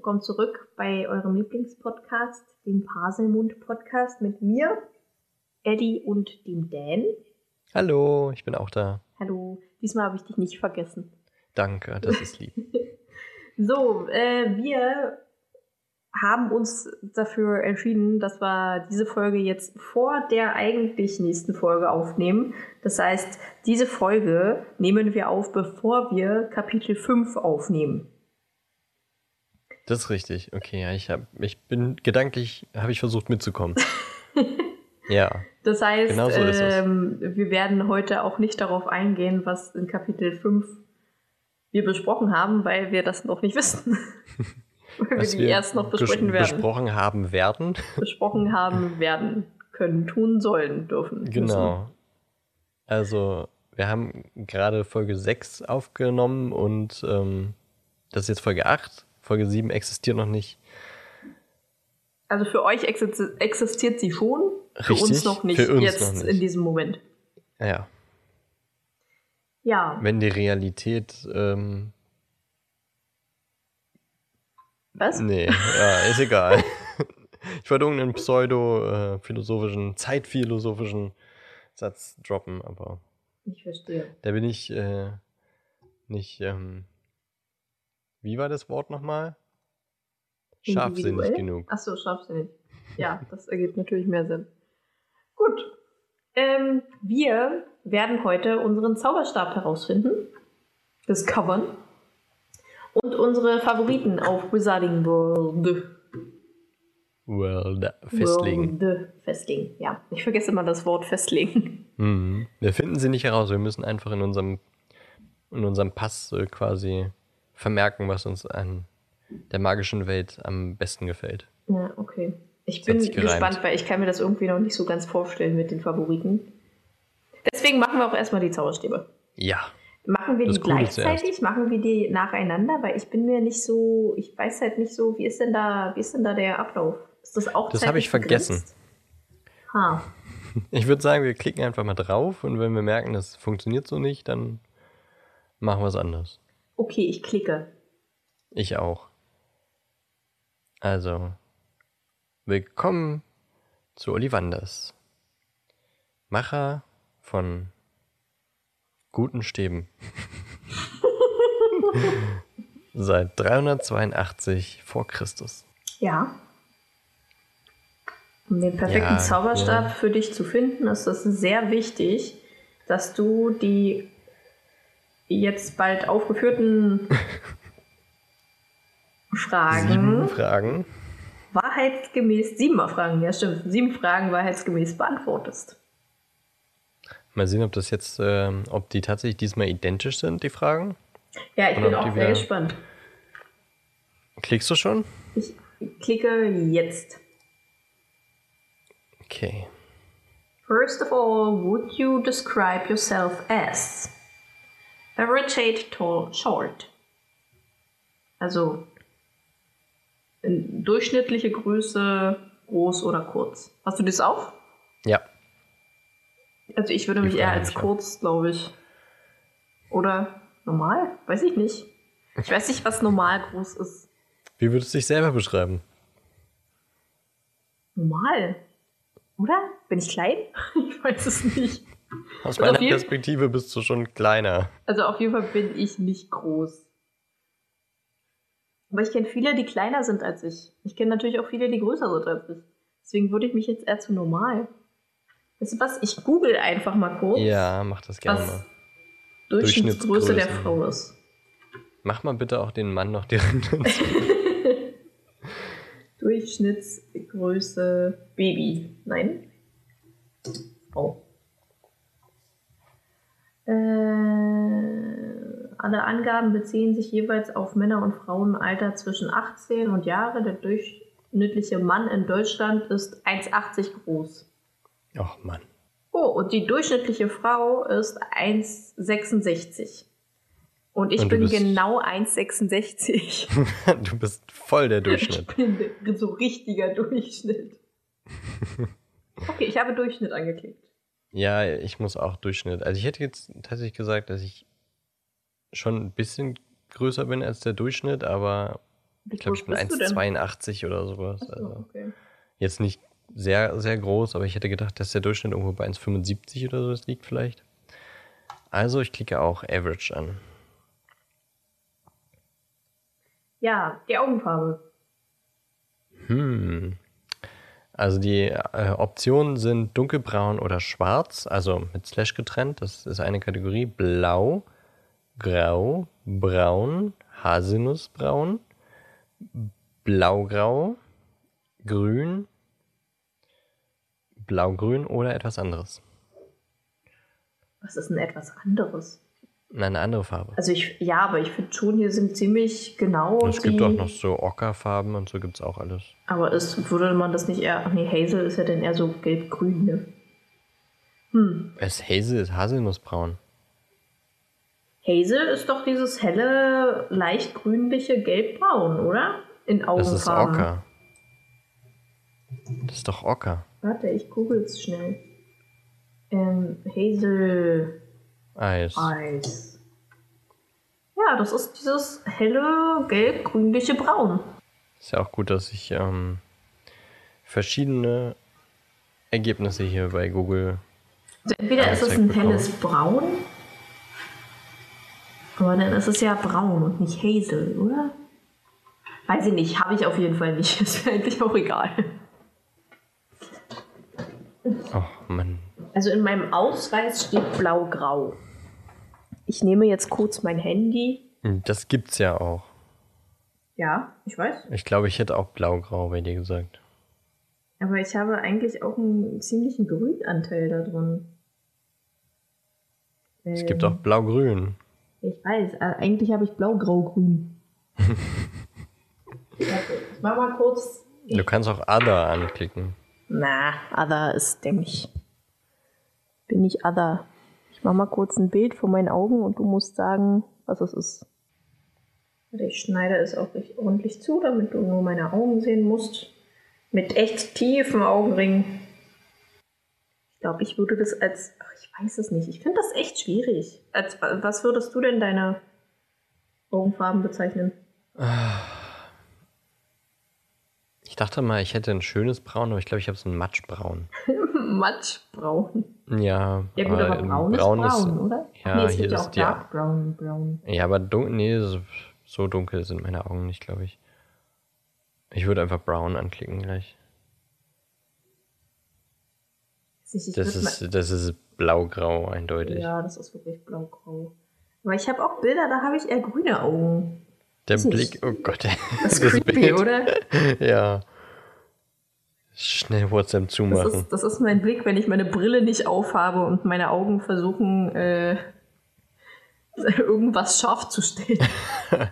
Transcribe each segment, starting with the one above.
willkommen zurück bei eurem Lieblingspodcast, dem Paselmund-Podcast mit mir, Eddie und dem Dan. Hallo, ich bin auch da. Hallo, diesmal habe ich dich nicht vergessen. Danke, das ist lieb. so, äh, wir haben uns dafür entschieden, dass wir diese Folge jetzt vor der eigentlich nächsten Folge aufnehmen. Das heißt, diese Folge nehmen wir auf, bevor wir Kapitel 5 aufnehmen. Das ist richtig. Okay, ja, ich, hab, ich bin gedanklich, habe ich versucht mitzukommen. ja. Das heißt, genau so ähm, wir werden heute auch nicht darauf eingehen, was in Kapitel 5 wir besprochen haben, weil wir das noch nicht wissen. weil wir die erst noch besprechen werden. Besprochen haben werden. Besprochen haben werden können, tun sollen, dürfen. Genau. Müssen. Also, wir haben gerade Folge 6 aufgenommen und ähm, das ist jetzt Folge 8. Folge 7 existiert noch nicht. Also für euch existiert sie schon, für Richtig, uns noch nicht, jetzt noch nicht. in diesem Moment. Ja. Ja. Wenn die Realität. Ähm, Was? Nee, ja, ist egal. ich wollte irgendeinen pseudo-philosophischen, zeitphilosophischen Satz droppen, aber. Ich verstehe. Da bin ich äh, nicht. Ähm, wie war das Wort nochmal? Scharfsinnig genug. Achso, scharfsinnig. Ja, das ergibt natürlich mehr Sinn. Gut. Ähm, wir werden heute unseren Zauberstab herausfinden, discovern und unsere Favoriten auf Wizarding World. World festlegen. World festlegen, ja. Ich vergesse immer das Wort festlegen. Mhm. Wir finden sie nicht heraus. Wir müssen einfach in unserem, in unserem Pass quasi vermerken, was uns an der magischen Welt am besten gefällt. Ja, okay. Ich bin gespannt, weil ich kann mir das irgendwie noch nicht so ganz vorstellen mit den Favoriten. Deswegen machen wir auch erstmal die Zauberstäbe. Ja. Machen wir die gleichzeitig? Machen wir die nacheinander? Weil ich bin mir nicht so, ich weiß halt nicht so, wie ist denn da, wie ist denn da der Ablauf? Ist das auch Das habe ich vergessen. Ha. Ich würde sagen, wir klicken einfach mal drauf und wenn wir merken, das funktioniert so nicht, dann machen wir es anders. Okay, ich klicke. Ich auch. Also, willkommen zu Ollivanders. Macher von guten Stäben. Seit 382 vor Christus. Ja. Um den perfekten ja, Zauberstab ja. für dich zu finden, ist es sehr wichtig, dass du die jetzt bald aufgeführten Fragen. Sieben Fragen. Wahrheitsgemäß, siebenmal Fragen, ja stimmt, sieben Fragen wahrheitsgemäß beantwortest. Mal sehen, ob das jetzt, äh, ob die tatsächlich diesmal identisch sind, die Fragen. Ja, ich Oder bin auch sehr gespannt. Klickst du schon? Ich klicke jetzt. Okay. First of all, would you describe yourself as average tall, short? Also durchschnittliche Größe, groß oder kurz. Hast du das auch? Ja. Also ich würde mich eher als kurz, glaube ich. Oder normal? Weiß ich nicht. Ich weiß nicht, was normal groß ist. Wie würdest du dich selber beschreiben? Normal. Oder? Bin ich klein? ich weiß es nicht. Aus also meiner Perspektive bist du schon kleiner. Also auf jeden Fall bin ich nicht groß. Aber ich kenne viele, die kleiner sind als ich. Ich kenne natürlich auch viele, die größer sind als ich. Deswegen würde ich mich jetzt eher zu normal. Weißt du was? Ich google einfach mal kurz. Ja, mach das gerne mal. Durchschnittsgröße der Frau ist. Mach mal bitte auch den Mann noch direkt dazu. Durchschnittsgröße Baby. Nein? Oh. Äh, alle Angaben beziehen sich jeweils auf Männer und Frauen im Alter zwischen 18 und Jahre. Der durchschnittliche Mann in Deutschland ist 1,80 groß. Ach Mann. Oh, und die durchschnittliche Frau ist 1,66. Und ich und bin genau 1,66. du bist voll der Durchschnitt. Ich bin so richtiger Durchschnitt. Okay, ich habe Durchschnitt angeklickt. Ja, ich muss auch Durchschnitt. Also ich hätte jetzt tatsächlich gesagt, dass ich schon ein bisschen größer bin als der Durchschnitt, aber Wie Ich glaube, ich bin bist du denn? 1,82 oder sowas. So, Also okay. jetzt nicht sehr, sehr groß, aber ich hätte gedacht, dass der Durchschnitt irgendwo bei 1,75 oder so liegt vielleicht. Also ich klicke auch Average an. Ja, die Augenfarbe. Hm. Also die äh, Optionen sind dunkelbraun oder schwarz, also mit Slash getrennt. Das ist eine Kategorie. Blau, grau, braun, haselnussbraun, blaugrau, grün, blaugrün oder etwas anderes. Was ist denn etwas anderes? Nein, Eine andere Farbe. Also ich, ja, aber ich finde schon, hier sind ziemlich genau es gibt auch noch so Ockerfarben und so gibt es auch alles. Aber ist, würde man das nicht eher... Ach nee, Hazel ist ja dann eher so gelb-grün, ne? Hm. Es Hazel ist Haselnussbraun. Hazel ist doch dieses helle, leicht grünliche Gelb-Braun, oder? In Augenfarben. Das ist Ocker. Das ist doch Ocker. Warte, ich google's schnell. Ähm, Hazel Eis. Eis. Ja, das ist dieses helle, gelb-grünliche Braun. Ist ja auch gut, dass ich ähm, verschiedene Ergebnisse hier bei Google. Also entweder ist es ein bekommen. helles Braun, aber dann ist es ja braun und nicht Hazel, oder? Weiß ich nicht, habe ich auf jeden Fall nicht. Ist mir eigentlich auch egal. Oh Mann. Also in meinem Ausweis steht blau-grau. Ich nehme jetzt kurz mein Handy. Das gibt's ja auch. Ja, ich weiß. Ich glaube, ich hätte auch blau-grau bei dir gesagt. Aber ich habe eigentlich auch einen ziemlichen Grünanteil da drin. Es gibt Ähm, auch blau-grün. Ich weiß, äh, eigentlich habe ich blau-grau-grün. Ich mach mal kurz. Du kannst auch Other anklicken. Na, Other ist dämmig. Bin ich Other. Ich mach mal kurz ein Bild vor meinen Augen und du musst sagen, was es ist. Ich schneide es auch richtig ordentlich zu, damit du nur meine Augen sehen musst. Mit echt tiefen Augenringen. Ich glaube, ich würde das als. Ach, ich weiß es nicht. Ich finde das echt schwierig. Als, was würdest du denn deine Augenfarben bezeichnen? Ich dachte mal, ich hätte ein schönes Braun, aber ich glaube, ich habe so ein Matschbraun. Matschbraun. Ja, Ja gut, aber ein braun ist braun, oder? ja, nee, es hier gibt ja ist auch Dark Brown, Brown. Ja, aber dun nee, so, so dunkel sind meine Augen nicht, glaube ich. Ich würde einfach Brown anklicken gleich. Ich, ich Das ist, das ist blau-grau eindeutig. Ja, das ist wirklich blau-grau. Aber ich habe auch Bilder, da habe ich eher grüne Augen. Der Weiß Blick, oh Gott. Das ist creepy, oder? Ja. Schnell WhatsApp Das zumachen. ist, das ist mein Blick, wenn ich meine Brille nicht aufhabe und meine Augen versuchen, äh, irgendwas scharf zu stellen.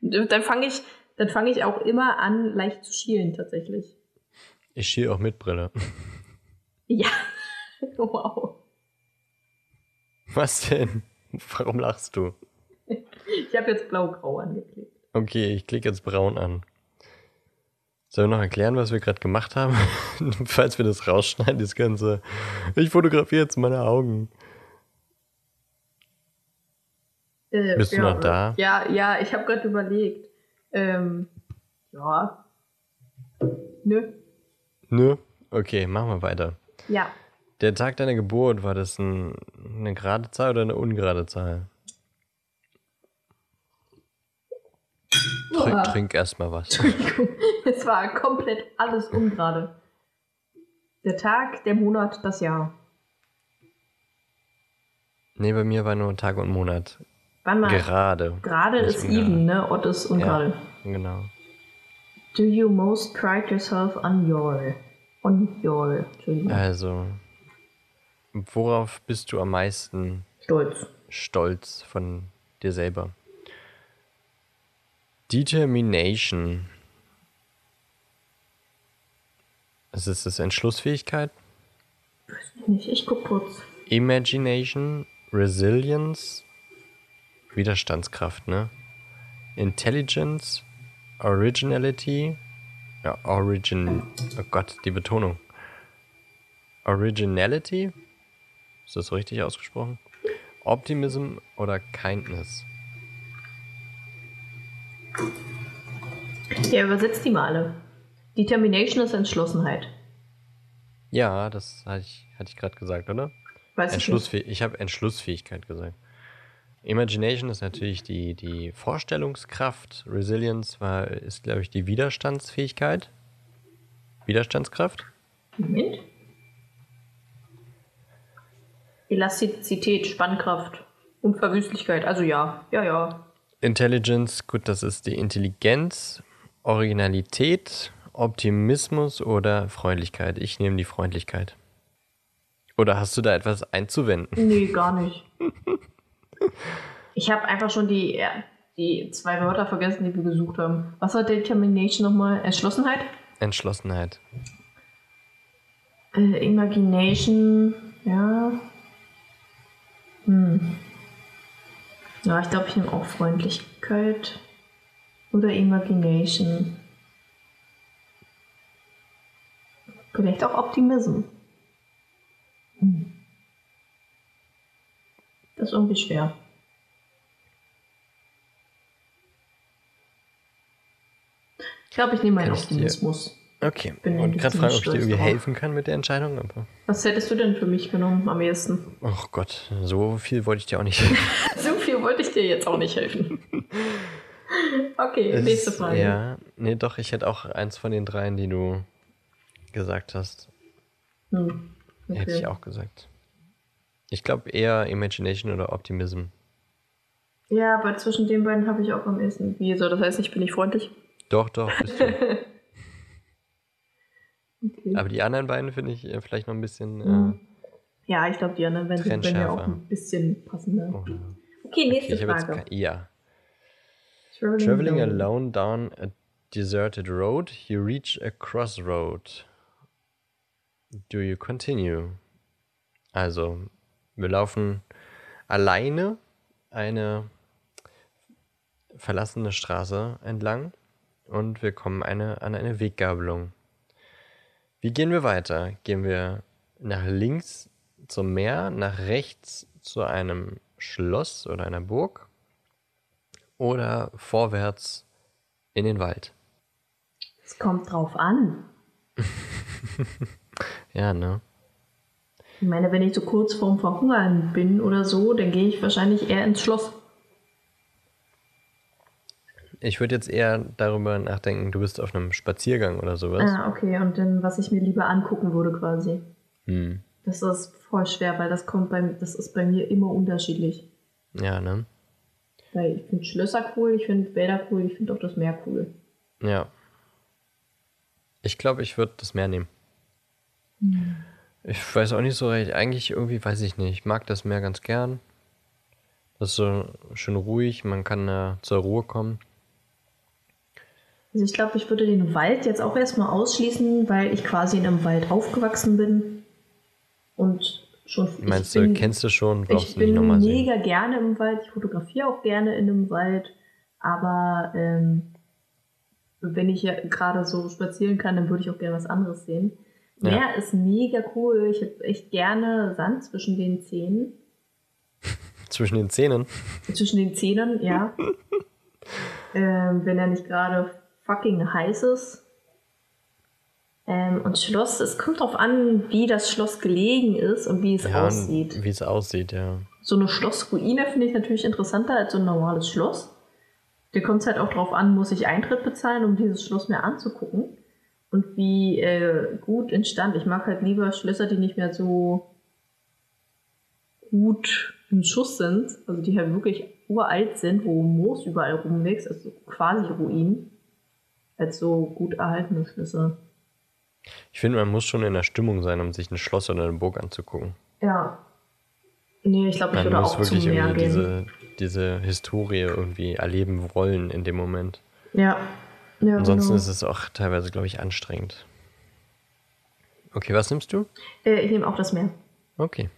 dann fange ich, dann fange ich auch immer an, leicht zu schielen, tatsächlich. Ich schiel auch mit Brille. Ja. wow. Was denn? Warum lachst du? Ich habe jetzt blau-grau angeklickt. Okay, ich klicke jetzt braun an. Sollen wir noch erklären, was wir gerade gemacht haben? Falls wir das rausschneiden, das Ganze. Ich fotografiere jetzt meine Augen. Äh, Bist du ja, noch da? Ja, ja, ich habe gerade überlegt. Ähm, ja. Nö. Nö? Okay, machen wir weiter. Ja. Der Tag deiner Geburt, war das ein, eine gerade Zahl oder eine ungerade Zahl? Trink, trink erstmal was. Entschuldigung. Es war komplett alles ungerade. Der Tag, der Monat, das Jahr. Nee, bei mir war nur Tag und Monat. Wann mal? Gerade. Gerade Nicht ist ungerade. even, ne? Odd ist ungerade. Genau. Do you most pride yourself on your? On your. Entschuldigung. Also, worauf bist du am meisten Stolz. stolz von dir selber? Determination. Was ist das? Entschlussfähigkeit? Nicht, ich guck kurz. Imagination, Resilience, Widerstandskraft, ne? Intelligence, Originality, ja, Origin, oh Gott, die Betonung. Originality, ist das richtig ausgesprochen? Optimism oder Kindness? Ja, übersetzt die mal alle. Determination ist Entschlossenheit. Ja, das hatte ich, hatte ich gerade gesagt, oder? Weiß ich. Entschlussfäh ich habe Entschlussfähigkeit gesagt. Imagination ist natürlich die, die Vorstellungskraft. Resilience war, ist, glaube ich, die Widerstandsfähigkeit. Widerstandskraft. Moment. Elastizität, Spannkraft, Unverwüstlichkeit. Also ja, ja, ja. Intelligence, gut, das ist die Intelligenz. Originalität, Optimismus oder Freundlichkeit. Ich nehme die Freundlichkeit. Oder hast du da etwas einzuwenden? Nee, gar nicht. Ich habe einfach schon die, die zwei Wörter vergessen, die wir gesucht haben. Was war Determination nochmal? Entschlossenheit? Entschlossenheit. Äh, Imagination, ja. Hm. Ja, ich glaube, ich nehme auch Freundlichkeit. Oder Imagination. Vielleicht auch Optimism. Hm. Das ist irgendwie schwer. Ich glaube, ich nehme meinen ich dir- Optimismus. Okay. Bin und gerade fragen, ob ich dir irgendwie helfen kann mit der Entscheidung. Aber, Was hättest du denn für mich genommen am ehesten? oh Gott, so viel wollte ich dir auch nicht. So wollte ich dir jetzt auch nicht helfen. Okay, Es- nächste Frage. Ja, nee, doch, ich hätte auch eins von den dreien, die du gesagt hast. Hm. Okay. Hätte ich auch gesagt. Ich glaube eher Imagination oder Optimism. Ja, aber zwischen den beiden habe ich auch am ehesten. Wie so, das heißt, ich bin nicht freundlich. Doch, doch, bist du. Okay. Aber die anderen beiden finde ich äh, vielleicht noch ein bisschen. Hm. Ja, ich glaube, die anderen werden ja auch ein bisschen passender. Äh, oh, Okay, okay, nächste jetzt. Frage. ke- Ja. Traveling, Traveling alone. alone down a deserted road, you reach a crossroad. Do you continue? Also, wir laufen alleine eine verlassene Straße entlang und wir kommen eine, an eine Weggabelung. Wie gehen wir weiter? Gehen wir nach links zum Meer, nach rechts zu einem Schloss oder einer Burg oder vorwärts in den Wald? Es kommt drauf an. Ja, ne? Ich meine, wenn ich so kurz vorm Verhungern bin oder so, dann gehe ich wahrscheinlich eher ins Schloss. Ich würde jetzt eher darüber nachdenken, du bist auf einem Spaziergang oder sowas. Ah, okay. Und dann, was ich mir lieber angucken würde quasi. Hm. Das ist voll schwer, weil das kommt bei das ist bei mir immer unterschiedlich. Ja, ne? Weil ich finde Schlösser cool, ich finde Wälder cool, ich finde auch das Meer cool. Ja. Ich glaube, ich würde das Meer nehmen. Ich weiß auch nicht so recht. Eigentlich irgendwie weiß ich nicht. Ich mag das Meer ganz gern. Das ist so schön ruhig, man kann da zur Ruhe kommen. Also ich glaube, ich würde den Wald jetzt auch erstmal ausschließen, weil ich quasi in einem Wald aufgewachsen bin. Und schon Meinst ich du, bin, kennst du schon, brauchst ich du nicht bin nochmal sehen. mega gerne im Wald. Ich fotografiere auch gerne in einem Wald. Aber ähm, wenn ich ja gerade so spazieren kann, dann würde ich auch gerne was anderes sehen. Ja. Meer ist mega cool. Ich habe echt gerne Sand zwischen den Zähnen. Zwischen den Zähnen. Zwischen den Zähnen, ja. ähm, wenn er nicht gerade fucking heiß ist. Ähm, und Schloss, es kommt drauf an, wie das Schloss gelegen ist und wie es Ja, aussieht. wie es aussieht, ja. So eine Schlossruine finde ich natürlich interessanter als so ein normales Schloss. Da kommt es halt auch drauf an, muss ich Eintritt bezahlen, um dieses Schloss mir anzugucken. Und wie äh, gut entstand. Ich mag halt lieber Schlösser, die nicht mehr so gut im Schuss sind, also die halt wirklich uralt sind, wo Moos überall rumwächst, also quasi Ruinen, als so gut erhaltene Schlösser. Ich finde, man muss schon in der Stimmung sein, um sich ein Schloss oder eine Burg anzugucken. Ja. Nee, ich glaube, ich Man würde muss auch wirklich zum Meer irgendwie gehen. diese, diese Historie irgendwie erleben wollen in dem Moment. Ja. ja Ansonsten genau. ist es auch teilweise, glaube ich, anstrengend. Okay, was nimmst du? Äh, ich nehme auch das Meer. Okay.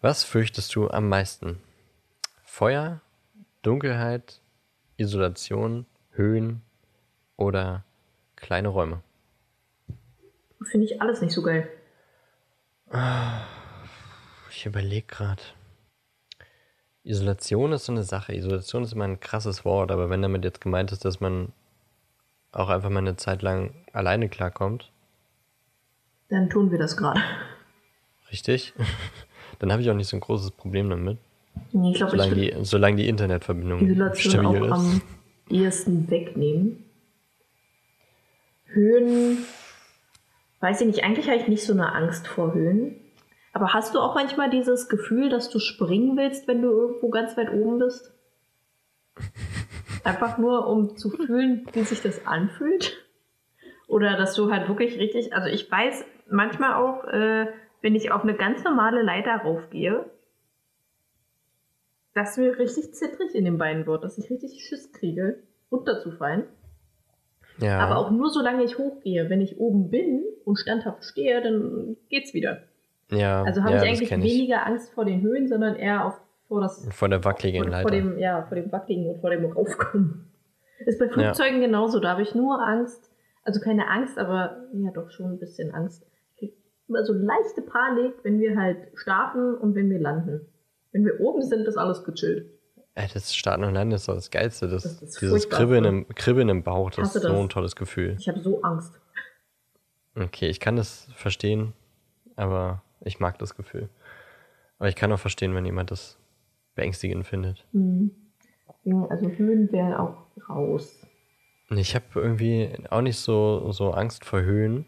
Was fürchtest du am meisten? Feuer, Dunkelheit, Isolation, Höhen oder kleine Räume? Finde ich alles nicht so geil. Ich überlege gerade. Isolation ist so eine Sache. Isolation ist immer ein krasses Wort, aber wenn damit jetzt gemeint ist, dass man auch einfach mal eine Zeit lang alleine klarkommt, Dann tun wir das gerade. richtig, dann habe ich auch nicht so ein großes Problem damit. Nee, ich glaube, ich Solange würde die, solange die Internetverbindung Isolation stabil auch ist. am ehesten wegnehmen. Höhen, weiß ich nicht, eigentlich habe ich nicht so eine Angst vor Höhen. Aber hast du auch manchmal dieses Gefühl, dass du springen willst, wenn du irgendwo ganz weit oben bist? Einfach nur, um zu fühlen, wie sich das anfühlt? Oder dass du halt wirklich richtig, also ich weiß manchmal auch, äh, wenn ich auf eine ganz normale Leiter raufgehe, dass mir richtig zittrig in den Beinen wird, dass ich richtig Schiss kriege, runterzufallen. Ja, Aber auch nur solange ich hochgehe. Wenn ich oben bin und standhaft stehe, dann geht's wieder. ja, Also habe ja, ich eigentlich kenn ich. weniger Angst vor den Höhen, sondern eher auf, vor das Vor der wackeligen vor, vor dem, ja, vor dem Wackeligen und vor dem Raufkommen. Ist bei Flugzeugen genauso. Da habe ich nur Angst, also keine Angst, aber ja doch schon ein bisschen Angst. Ich immer so leichte Panik, wenn wir halt starten und wenn wir landen. Wenn wir oben sind, ist alles gechillt. Das Starten und Landen ist doch das Geilste. Das, Das ist dieses. Kribbeln im, Kribbeln im Bauch, das ist so das. ein tolles Gefühl. Ich habe so Angst. Okay, ich kann das verstehen, aber ich mag das Gefühl. Aber ich kann auch verstehen, wenn jemand das beängstigend findet. Mhm. Also Höhen wären auch raus. Ich habe irgendwie auch nicht so, so Angst vor Höhen.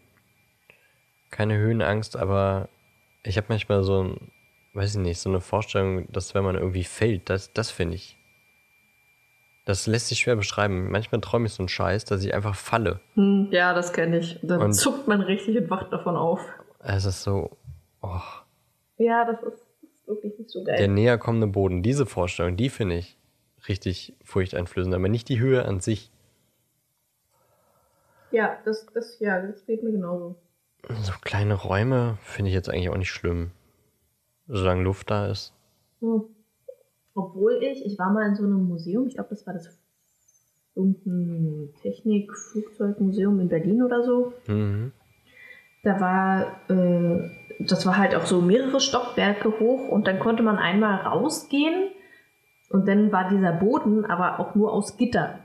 Keine Höhenangst, aber ich habe manchmal so ein, weiß ich nicht, so eine Vorstellung, dass wenn man irgendwie fällt, das, das finde ich. Das lässt sich schwer beschreiben. Manchmal träume ich so einen Scheiß, dass ich einfach falle. Hm, ja, das kenne ich. Dann Und- zuckt man richtig und wacht davon auf. Es ist so, oh, Ja, das ist, das ist wirklich nicht so geil. der näher kommende Boden. Diese Vorstellung, die finde ich richtig furchteinflößend, aber nicht die Höhe an sich. ja, das, das, ja, das geht mir genauso. So kleine Räume finde ich jetzt eigentlich auch nicht schlimm. Solange Luft da ist. Hm. Obwohl ich, ich war mal in so einem Museum, ich glaube, das war das irgendein Technik-Flugzeugmuseum in Berlin oder so. Mhm. Da war, äh, das war halt auch so mehrere Stockwerke hoch und dann konnte man einmal rausgehen und dann war dieser Boden aber auch nur aus Gitter.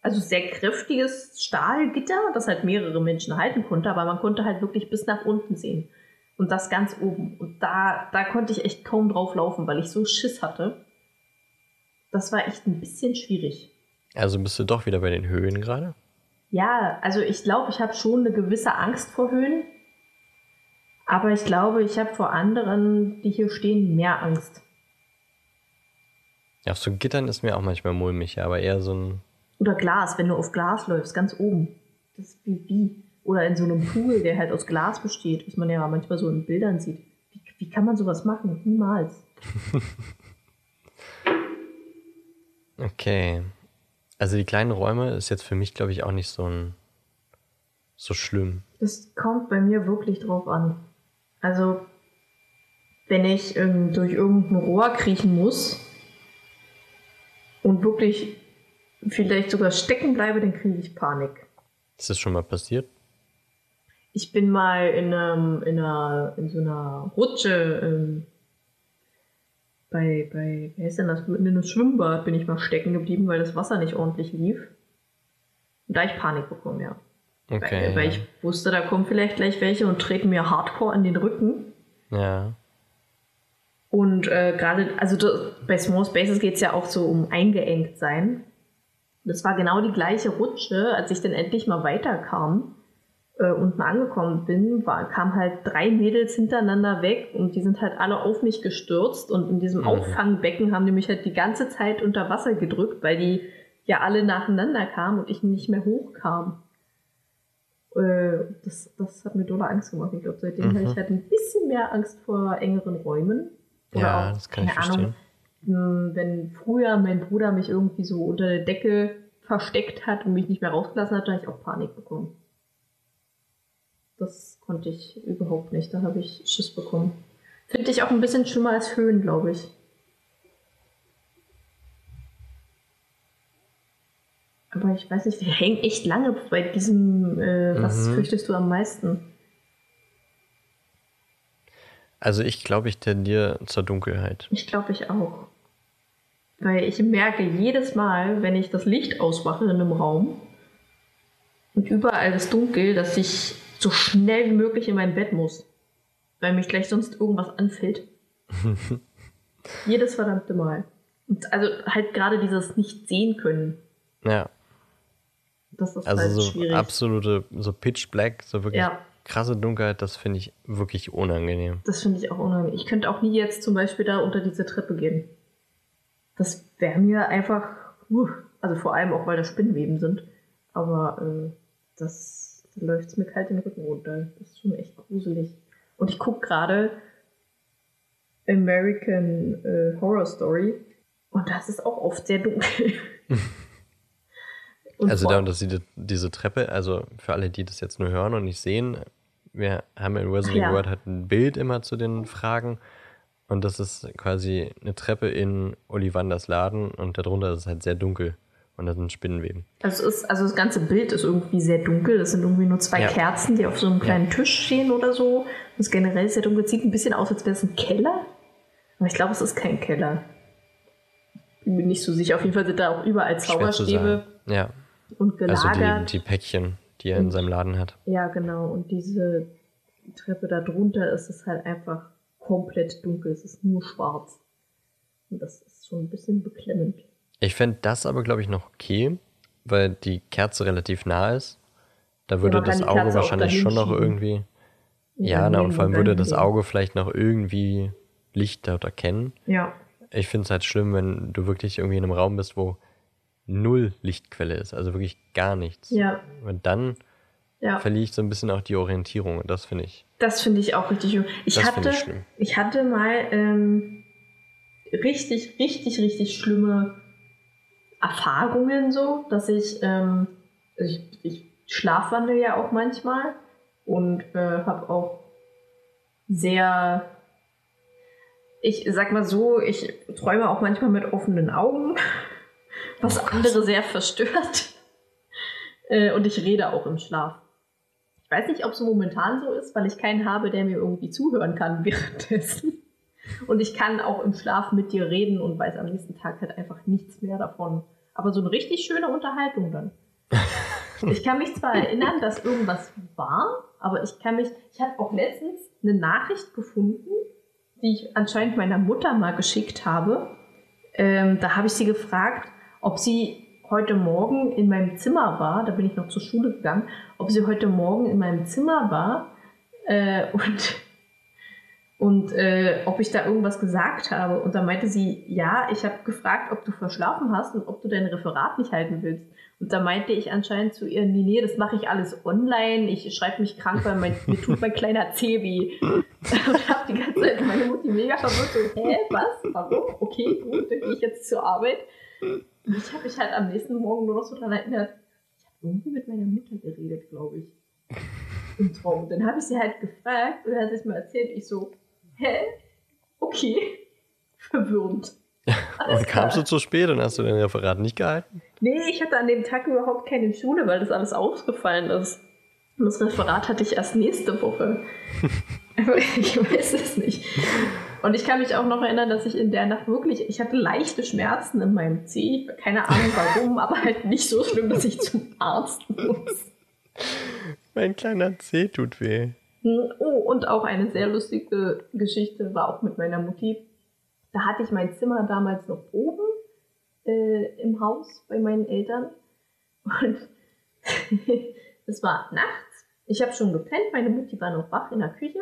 Also sehr kräftiges Stahlgitter, das halt mehrere Menschen halten konnte, aber man konnte halt wirklich bis nach unten sehen. Und das ganz oben. Und da, da konnte ich echt kaum drauf laufen, weil ich so Schiss hatte. Das war echt ein bisschen schwierig. Also bist du doch wieder bei den Höhen gerade? Ja, also ich glaube, ich habe schon eine gewisse Angst vor Höhen. Aber ich glaube, ich habe vor anderen, die hier stehen, mehr Angst. Ja, auf so Gittern ist mir auch manchmal mulmig, ja, aber eher so ein. Oder Glas, wenn du auf Glas läufst, ganz oben. Das ist wie, wie. Oder in so einem Pool, der halt aus Glas besteht, was man ja manchmal so in Bildern sieht. Wie, wie kann man sowas machen? Niemals. Okay. Also die kleinen Räume ist jetzt für mich, glaube ich, auch nicht so ein. so schlimm. Das kommt bei mir wirklich drauf an. Also, wenn ich ähm, durch irgendein Rohr kriechen muss und wirklich vielleicht sogar stecken bleibe, dann kriege ich Panik. Ist das schon mal passiert? Ich bin mal in, einem, in, einer, in so einer Rutsche ähm, bei, bei, wie heißt denn das, in einem Schwimmbad bin ich mal stecken geblieben, weil das Wasser nicht ordentlich lief. Und da ich Panik bekommen, ja. Okay. Weil, weil ich wusste, da kommen vielleicht gleich welche und treten mir hardcore in den Rücken. ja. Und äh, gerade, also das, bei Small Spaces geht es ja auch so um eingeengt sein. Das war genau die gleiche Rutsche, als ich dann endlich mal weiterkam, äh, unten angekommen bin, war, kamen halt drei Mädels hintereinander weg und die sind halt alle auf mich gestürzt und in diesem Mhm. Auffangbecken haben die mich halt die ganze Zeit unter Wasser gedrückt, weil die ja alle nacheinander kamen und ich nicht mehr hochkam. Äh, das, das hat mir dolle Angst gemacht. Ich glaube, seitdem Mhm. habe ich halt ein bisschen mehr Angst vor engeren Räumen. Oder Ja, auch, das kann ich keine Ahnung, verstehen. mh, wenn früher mein Bruder mich irgendwie so unter der Decke versteckt hat und mich nicht mehr rausgelassen hat, da habe ich auch Panik bekommen. Das konnte ich überhaupt nicht. Da habe ich Schiss bekommen. Finde ich auch ein bisschen schlimmer als Höhen, glaube ich. Aber ich weiß nicht, wir hängen echt lange bei diesem, äh, was Mhm. fürchtest du am meisten? Also ich glaube, ich tendiere zur Dunkelheit. Ich glaube, ich auch. Weil ich merke jedes Mal, wenn ich das Licht ausmache in einem Raum und überall ist dunkel, dass ich so schnell wie möglich in mein Bett muss. Weil mich gleich sonst irgendwas anfällt. Jedes verdammte Mal. Und also halt gerade dieses nicht sehen können. Ja. Das ist Also halt so schwierig. absolute, so Pitch Black, so wirklich Ja. krasse Dunkelheit, das finde ich wirklich unangenehm. Das finde ich auch unangenehm. Ich könnte auch nie jetzt zum Beispiel da unter diese Treppe gehen. Das wäre mir einfach, uh, also vor allem auch, weil da Spinnweben sind. Aber äh, das da läuft es mir kalt den Rücken runter. Das ist schon echt gruselig. Und ich gucke gerade American äh, Horror Story und das ist auch oft sehr dunkel. Also da, dass diese, diese Treppe, also für alle, die das jetzt nur hören und nicht sehen, wir haben in Wrestling Ja. World halt ein Bild immer zu den Fragen und das ist quasi eine Treppe in Ollivanders Laden und darunter ist es halt sehr dunkel und da sind Spinnenweben. Also, es ist, also das ganze Bild ist irgendwie sehr dunkel. Das sind irgendwie nur zwei Ja. Kerzen, die auf so einem kleinen Tisch stehen oder so. Das ist generell sehr dunkel. Sieht ein bisschen aus, als wäre es ein Keller. Aber ich glaube, es ist kein Keller. Bin mir nicht so sicher. Auf jeden Fall sind da auch überall Zauberstäbe. Ja, und also gelagert. die, die Päckchen, die er in Und- seinem Laden hat. Ja, genau. Und diese Treppe da drunter ist es halt einfach komplett dunkel. Es ist nur schwarz. Und das ist schon ein bisschen beklemmend. Ich fände das aber, glaube ich, noch okay, weil die Kerze relativ nah ist. Da würde kann das Auge wahrscheinlich schon noch irgendwie. Ja, na, und vor allem würde das Auge vielleicht noch irgendwie Licht dort erkennen. Ja, Ich finde es halt schlimm, wenn du wirklich irgendwie in einem Raum bist, wo null Lichtquelle ist, also wirklich gar nichts. ja, Und dann ja. verliere ich so ein bisschen auch die Orientierung und das finde ich. Das finde ich auch richtig schlimm. Ich Das hatte, ich schlimm. ich hatte mal ähm, richtig, richtig, richtig schlimme Erfahrungen so, dass ich, ähm, ich, ich schlafwandel ja auch manchmal und äh, habe auch sehr, ich sag mal so, ich träume auch manchmal mit offenen Augen, was andere sehr verstört. Äh, und ich rede auch im Schlaf. Ich weiß nicht, ob es momentan so ist, weil ich keinen habe, der mir irgendwie zuhören kann währenddessen. Und ich kann auch im Schlaf mit dir reden und weiß am nächsten Tag halt einfach nichts mehr davon. Aber so eine richtig schöne Unterhaltung dann. Ich kann mich zwar erinnern, dass irgendwas war, aber ich kann mich, ich habe auch letztens eine Nachricht gefunden, die ich anscheinend meiner Mutter mal geschickt habe. Ähm, da habe ich sie gefragt, ob sie heute Morgen in meinem Zimmer war, da bin ich noch zur Schule gegangen, ob sie heute Morgen in meinem Zimmer war äh, und, und äh, ob ich da irgendwas gesagt habe. Und da meinte sie, ja, ich habe gefragt, ob du verschlafen hast und ob du dein Referat nicht halten willst. Und da meinte ich anscheinend zu ihr, nee, nee, das mache ich alles online. Ich schreibe mich krank, weil mein, mir tut mein kleiner Zeh weh. Und habe die ganze Zeit meine Mutti mega verwirrt. So, hä, was? Warum? Okay, gut, dann gehe ich jetzt zur Arbeit. Und ich habe mich halt am nächsten Morgen nur noch so daran erinnert, ich habe irgendwie mit meiner Mutter geredet, glaube ich. Im Traum. Dann habe ich sie halt gefragt und dann hat sie es mir erzählt. Ich so, hä? Okay. Verwirrend. Und kamst du zu spät und hast du dein Referat nicht gehalten? Nee, ich hatte an dem Tag überhaupt keine Schule, weil das alles ausgefallen ist. Und das Referat hatte ich erst nächste Woche. Ich weiß es nicht. Und ich kann mich auch noch erinnern, dass ich in der Nacht wirklich, ich hatte leichte Schmerzen in meinem Zeh. Keine Ahnung warum, aber halt nicht so schlimm, dass ich zum Arzt muss. Mein kleiner Zeh tut weh. Oh, und auch eine sehr lustige Geschichte war auch mit meiner Mutti. Da hatte ich mein Zimmer damals noch oben äh, im Haus bei meinen Eltern. Und es war nachts. Ich habe schon gepennt, meine Mutti war noch wach in der Küche.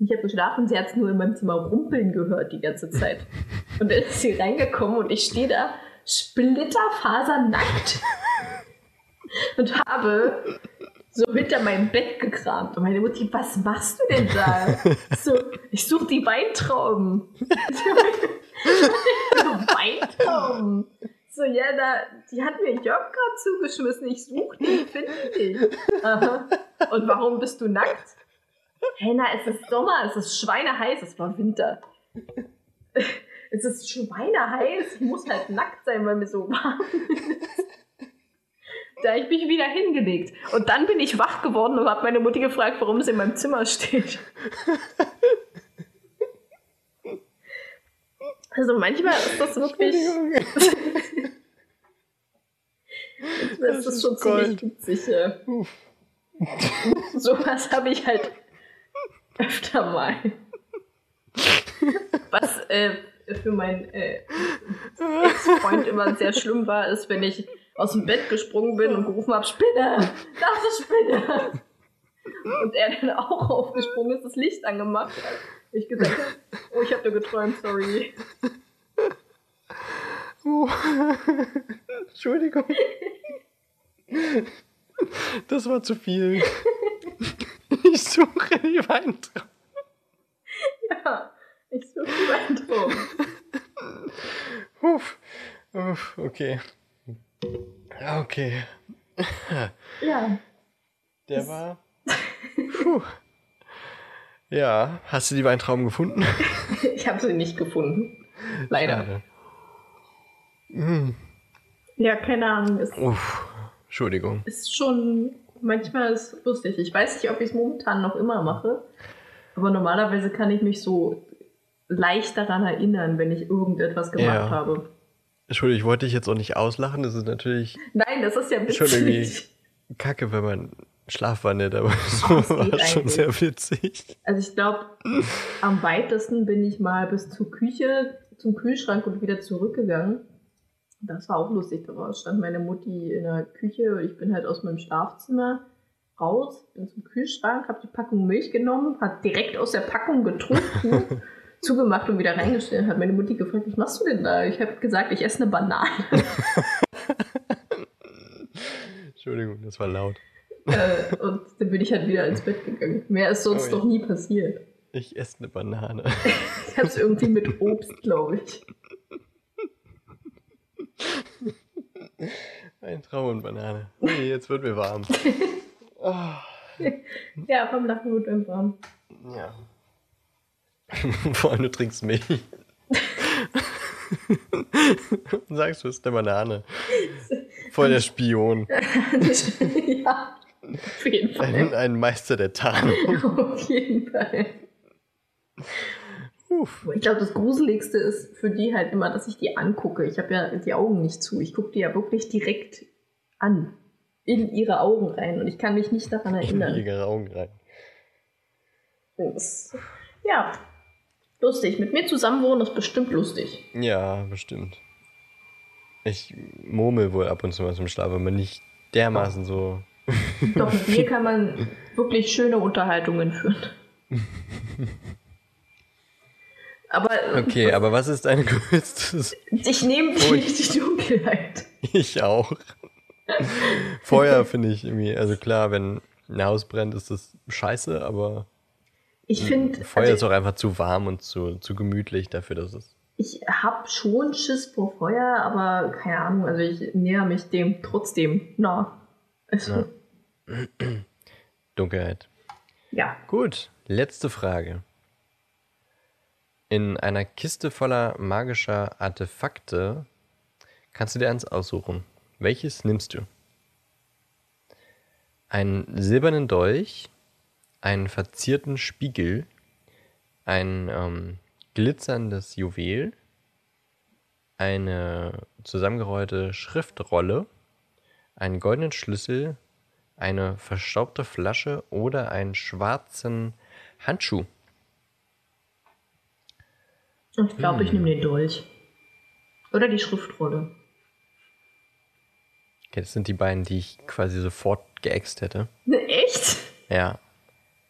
Ich habe geschlafen, sie hat es nur in meinem Zimmer rumpeln gehört die ganze Zeit. Und dann ist sie reingekommen und ich stehe da splitterfasernackt und habe so hinter meinem Bett gekramt. Und meine Mutti, was machst du denn da? So, ich suche die Weintrauben. Weintrauben. So, ja, da, die hat mir Jörg gerade zugeschmissen. Ich suche die, finde die. Aha. Und warum bist du nackt? Hey, na, es ist Sommer, es ist schweineheiß, es war Winter. Es ist schweineheiß, ich muss halt nackt sein, weil mir so warm ist. Da habe ich mich wieder hingelegt. Und dann bin ich wach geworden und habe meine Mutti gefragt, warum es in meinem Zimmer steht. Also manchmal ist das wirklich. das, das ist schon Gold. ziemlich witzig. Ja. Sowas habe ich halt öfter mal. Was äh, für meinen äh, Ex-Freund immer sehr schlimm war, ist, wenn ich aus dem Bett gesprungen bin und gerufen habe, Spinne! Das ist Spinne! Und er dann auch aufgesprungen ist, das Licht angemacht hat. Ich gesagt habe, oh, ich habe dir geträumt, sorry. Oh. Entschuldigung. Das war zu viel. Ich suche die Weintraum. Ja, ich suche die Weintraum. Uff. Uff, okay. Okay. Ja. Der war. Puh. Ja, hast du die Weintrauben gefunden? ich habe sie nicht gefunden. Leider. Schade. Mm. Ja, keine Ahnung. Ist, Uff, Entschuldigung. Ist schon, manchmal ist lustig. Ich weiß nicht, ob ich es momentan noch immer mache, aber normalerweise kann ich mich so leicht daran erinnern, wenn ich irgendetwas gemacht ja. habe. Entschuldigung, ich wollte dich jetzt auch nicht auslachen, das ist natürlich. Nein, das ist ja witzig. Schon irgendwie kacke, wenn man schlafwandelt, aber so war schon sehr witzig. Also ich glaube, am weitesten bin ich mal bis zur Küche, zum Kühlschrank und wieder zurückgegangen. Das war auch lustig. Da stand meine Mutti in der Küche und ich bin halt aus meinem Schlafzimmer raus, bin zum Kühlschrank, habe die Packung Milch genommen, hat direkt aus der Packung getrunken, zugemacht und wieder reingestellt. Hat meine Mutti gefragt, was machst du denn da? Ich habe gesagt, ich esse eine Banane. Entschuldigung, das war laut. äh, und dann bin ich halt wieder ins Bett gegangen. Mehr ist sonst oh, doch nie passiert. Ich esse eine Banane. ich habe es irgendwie mit Obst, glaube ich. Ein Traum und Banane. Okay, jetzt wird mir warm. Oh. Ja, vom Lachen wird einem warm. Ja. Vor allem du trinkst Milch. und sagst, du bist eine Banane. Voll der Spion. ja, auf jeden Fall. Ein, ein Meister der Tarnung. Auf jeden Fall. Uff. Ich glaube, das Gruseligste ist für die halt immer, dass ich die angucke. Ich habe ja die Augen nicht zu. Ich gucke die ja wirklich direkt an. In ihre Augen rein. Und ich kann mich nicht daran erinnern. In ihre Augen rein. Das, ja, lustig. Mit mir zusammen wohnen ist bestimmt lustig. Ja, bestimmt. Ich murmel wohl ab und zu mal zum Schlaf, aber nicht dermaßen so. Doch, mit mir kann man wirklich schöne Unterhaltungen führen. Aber, okay, aber was ist dein größtes? Ich nehme wirklich die Dunkelheit. Ich auch. Feuer finde ich irgendwie, also klar, wenn ein Haus brennt, ist das scheiße, aber ich finde. Feuer also, ist auch einfach zu warm und zu, zu gemütlich dafür, dass es. Ich habe schon Schiss vor Feuer, aber keine Ahnung, also ich näher mich dem trotzdem nah. Also. Ja. Dunkelheit. Ja. Gut, letzte Frage. In einer Kiste voller magischer Artefakte kannst du dir eins aussuchen. Welches nimmst du? Einen silbernen Dolch, einen verzierten Spiegel, ein ähm, glitzerndes Juwel, eine zusammengerollte Schriftrolle, einen goldenen Schlüssel, eine verstaubte Flasche oder einen schwarzen Handschuh. Ich glaube, hm. ich nehme den Dolch. Oder die Schriftrolle. Okay, das sind die beiden, die ich quasi sofort geäxt hätte. Echt? Ja.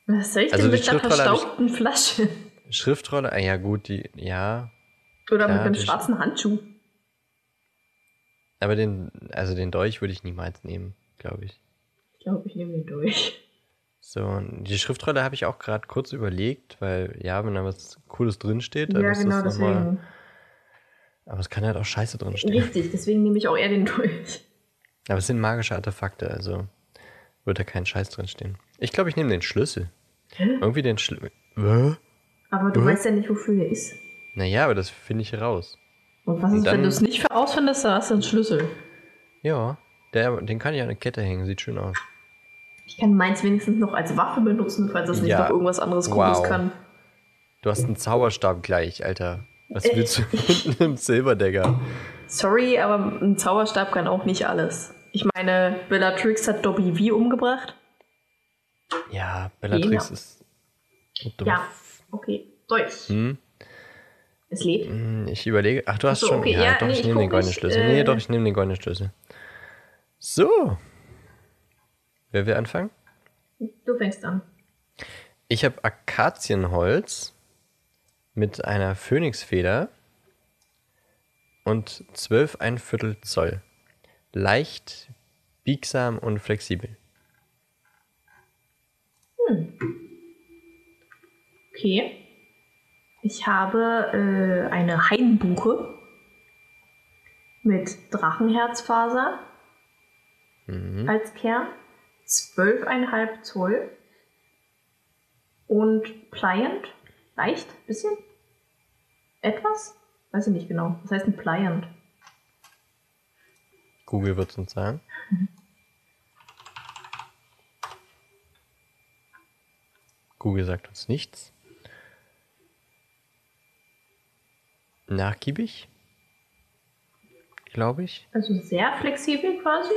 Was soll ich also denn mit der verstaubten Flasche? Schriftrolle, ah, ja gut, die, ja. Oder klar, mit einem schwarzen Handschuh. Aber den, also den Dolch würde ich niemals nehmen, glaube ich. Ich glaube, ich nehme den Dolch. So, die Schriftrolle habe ich auch gerade kurz überlegt, weil ja, wenn da was Cooles drinsteht, dann ja, ist genau, das nochmal. Aber es kann halt auch Scheiße drinstehen. Richtig, deswegen nehme ich auch eher den durch. Aber es sind magische Artefakte, also wird da kein Scheiß drinstehen. Ich glaube, ich nehme den Schlüssel. Hä? Irgendwie den Schlüssel. Aber du Hä? weißt ja nicht, wofür er ist. Naja, aber das finde ich raus. Und was ist, Und dann, wenn du es nicht herausfindest, dann hast du einen Schlüssel. Ja, der, den kann ich an eine Kette hängen, sieht schön aus. Ich kann meins wenigstens noch als Waffe benutzen, falls das nicht ja. noch irgendwas anderes Cooles wow. kann. Du hast einen Zauberstab gleich, Alter. Was willst du mit einem Silberdagger? Sorry, aber ein Zauberstab kann auch nicht alles. Ich meine, Bellatrix hat Dobby wie umgebracht? Ja, Bellatrix Genau. ist. dumm. Ja, okay. Deutsch. Hm? Es lebt. Hm, Ich überlege. Ach, du hast Ach so, schon. okay, ja, ja, doch, nee, ich nehme den goldenen Schlüssel. äh, nee, doch, ich nehme den goldenen Schlüssel. So. Wer will anfangen? Du fängst an. Ich habe Akazienholz mit einer Phönixfeder und 12 ein Viertel Zoll. Leicht, biegsam und flexibel. Okay. Ich habe äh, eine Hainbuche mit Drachenherzfaser als Kern, 12,5 Zoll und pliant, leicht, bisschen, etwas, weiß ich nicht genau. Was heißt ein pliant? Google wird es uns sagen. Google sagt uns nichts. Nachgiebig? Glaube ich. Also sehr flexibel quasi.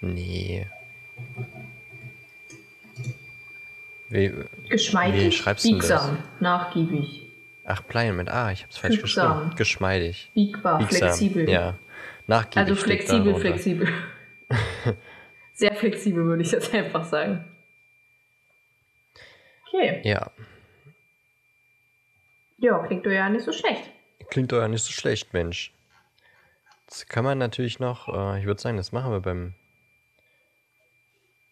Nee. Wie, Geschmeidig, Wie schreibst biegsam, nachgiebig, ach, Pliant mit A, ich habe es falsch Biegsam. geschrieben. Geschmeidig. biegbar, Biegsam. flexibel. Ja. Nachgiebig. Also flexibel, flexibel. Sehr flexibel würde ich das einfach sagen. Okay. Ja. Ja, klingt doch ja nicht so schlecht. Klingt doch ja nicht so schlecht, Mensch. Das kann man natürlich noch, äh, ich würde sagen, das machen wir beim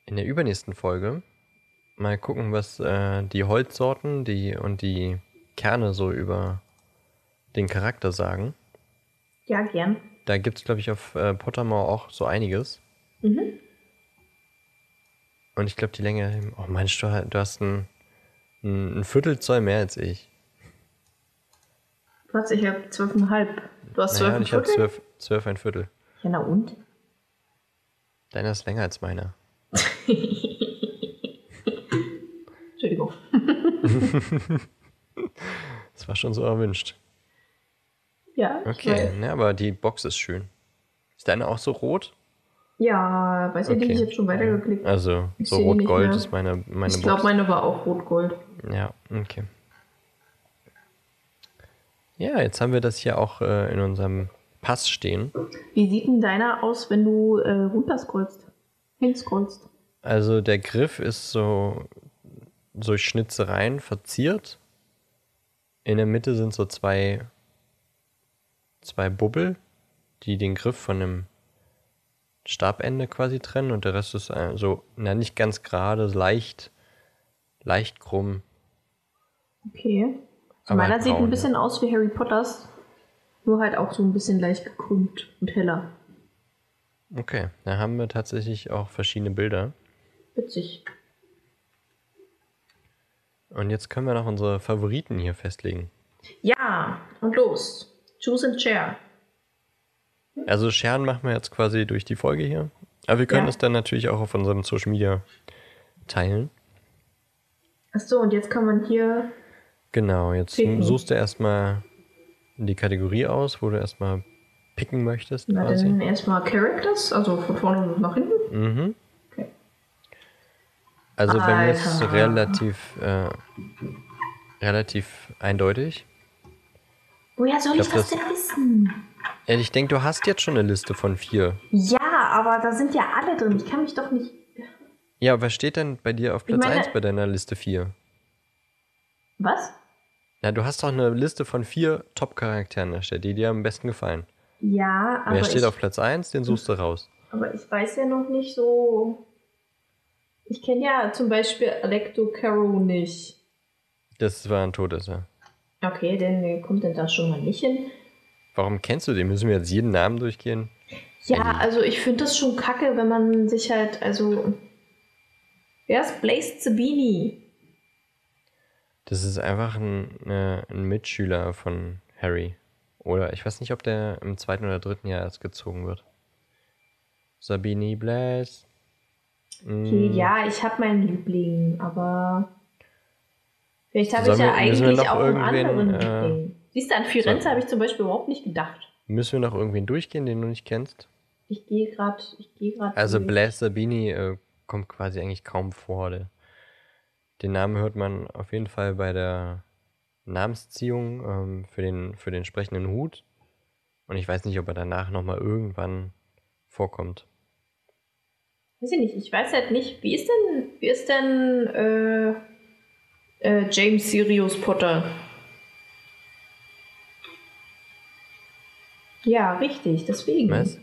in der übernächsten Folge. Mal gucken, was äh, die Holzsorten die, und die Kerne so über den Charakter sagen. Ja, gern. Da gibt es, glaube ich, auf äh, Pottermore auch so einiges. Mhm. Und ich glaube, die Länge, oh Mensch, du, du hast ein, ein, Viertel Zoll mehr als ich. Was? Ich habe zwölfeinhalb. Du hast zwölf Naja, ich habe zwölf, zwölf ein Viertel. Ja, na und? Deiner ist länger als meiner. Entschuldigung. Das war schon so erwünscht. Ja, Okay, ne, aber die Box ist schön. Ist deine auch so rot? Ja, weiß ich nicht, ich habe schon weitergeklickt. Also, Ich so rot-gold ist meine, meine ich glaube, meine war auch rot-gold. Ja, okay. Ja, jetzt haben wir das hier auch äh, in unserem Pass stehen. Wie sieht denn deiner aus, wenn du äh, runterscrollst? Hinscrollst? Also der Griff ist so durch Schnitzereien verziert. In der Mitte sind so zwei, zwei Bubbel, die den Griff von dem Stabende quasi trennen und der Rest ist äh, so, na nicht ganz gerade, leicht, leicht krumm. Okay. Aber Meiner halt sieht braun, ein bisschen aus wie Harry Potters, nur halt auch so ein bisschen leicht gekrümmt und heller. Okay, da haben wir tatsächlich auch verschiedene Bilder. Witzig. Und jetzt können wir noch unsere Favoriten hier festlegen. Ja, und los. Choose and share. Also Scheren machen wir jetzt quasi durch die Folge hier. Aber wir können Ja. es dann natürlich auch auf unserem Social Media teilen. Achso, und jetzt kann man hier. Genau, jetzt Picken. suchst du erstmal die Kategorie aus, wo du erstmal picken möchtest Na, quasi. dann erstmal Characters, also von vorne nach hinten. Mhm. Okay. Also bei mir ist es Alter. relativ, äh, relativ eindeutig. Woher soll Ich ich, glaub, das das- denn wissen? Äh, Ich denke, du hast jetzt schon eine Liste von vier. Ja, aber da sind ja alle drin. Ich kann mich doch nicht. Ja, was steht denn bei dir auf Platz meine- 1 bei deiner Liste 4? Was? Na, du hast doch eine Liste von vier Top-Charakteren erstellt, die dir am besten gefallen. Ja, aber Wer steht ich, auf Platz 1, den suchst du raus. aber ich weiß ja noch nicht so. Ich kenne ja zum Beispiel Alecto Caro nicht. Das war ein Todesser. Okay, denn kommt denn da schon mal nicht hin? Warum kennst du den? Müssen wir jetzt jeden Namen durchgehen? Ja, Ellie. also ich finde das schon kacke, wenn man sich halt, also. Wer ist Blaze Zabini? Das ist einfach ein, äh, ein Mitschüler von Harry. Oder ich weiß nicht, ob der im zweiten oder dritten Jahr erst gezogen wird. Sabini Blaise. Mm, Okay, ja, ich habe meinen Liebling, aber. Vielleicht habe ich ja eigentlich auch einen anderen äh, Siehst du, an Firenze habe ich zum Beispiel überhaupt nicht gedacht. Müssen wir noch irgendwen durchgehen, den du nicht kennst? Ich gehe gerade, gerade. Also Blas Sabini äh, kommt quasi eigentlich kaum vor. Der, den Namen hört man auf jeden Fall bei der Namensziehung ähm, für, den, für den sprechenden Hut. Und ich weiß nicht, ob er danach nochmal irgendwann vorkommt. Weiß ich nicht. Ich weiß halt nicht, wie ist denn, wie ist denn äh, äh, James Sirius Potter? Ja, richtig, deswegen. Was?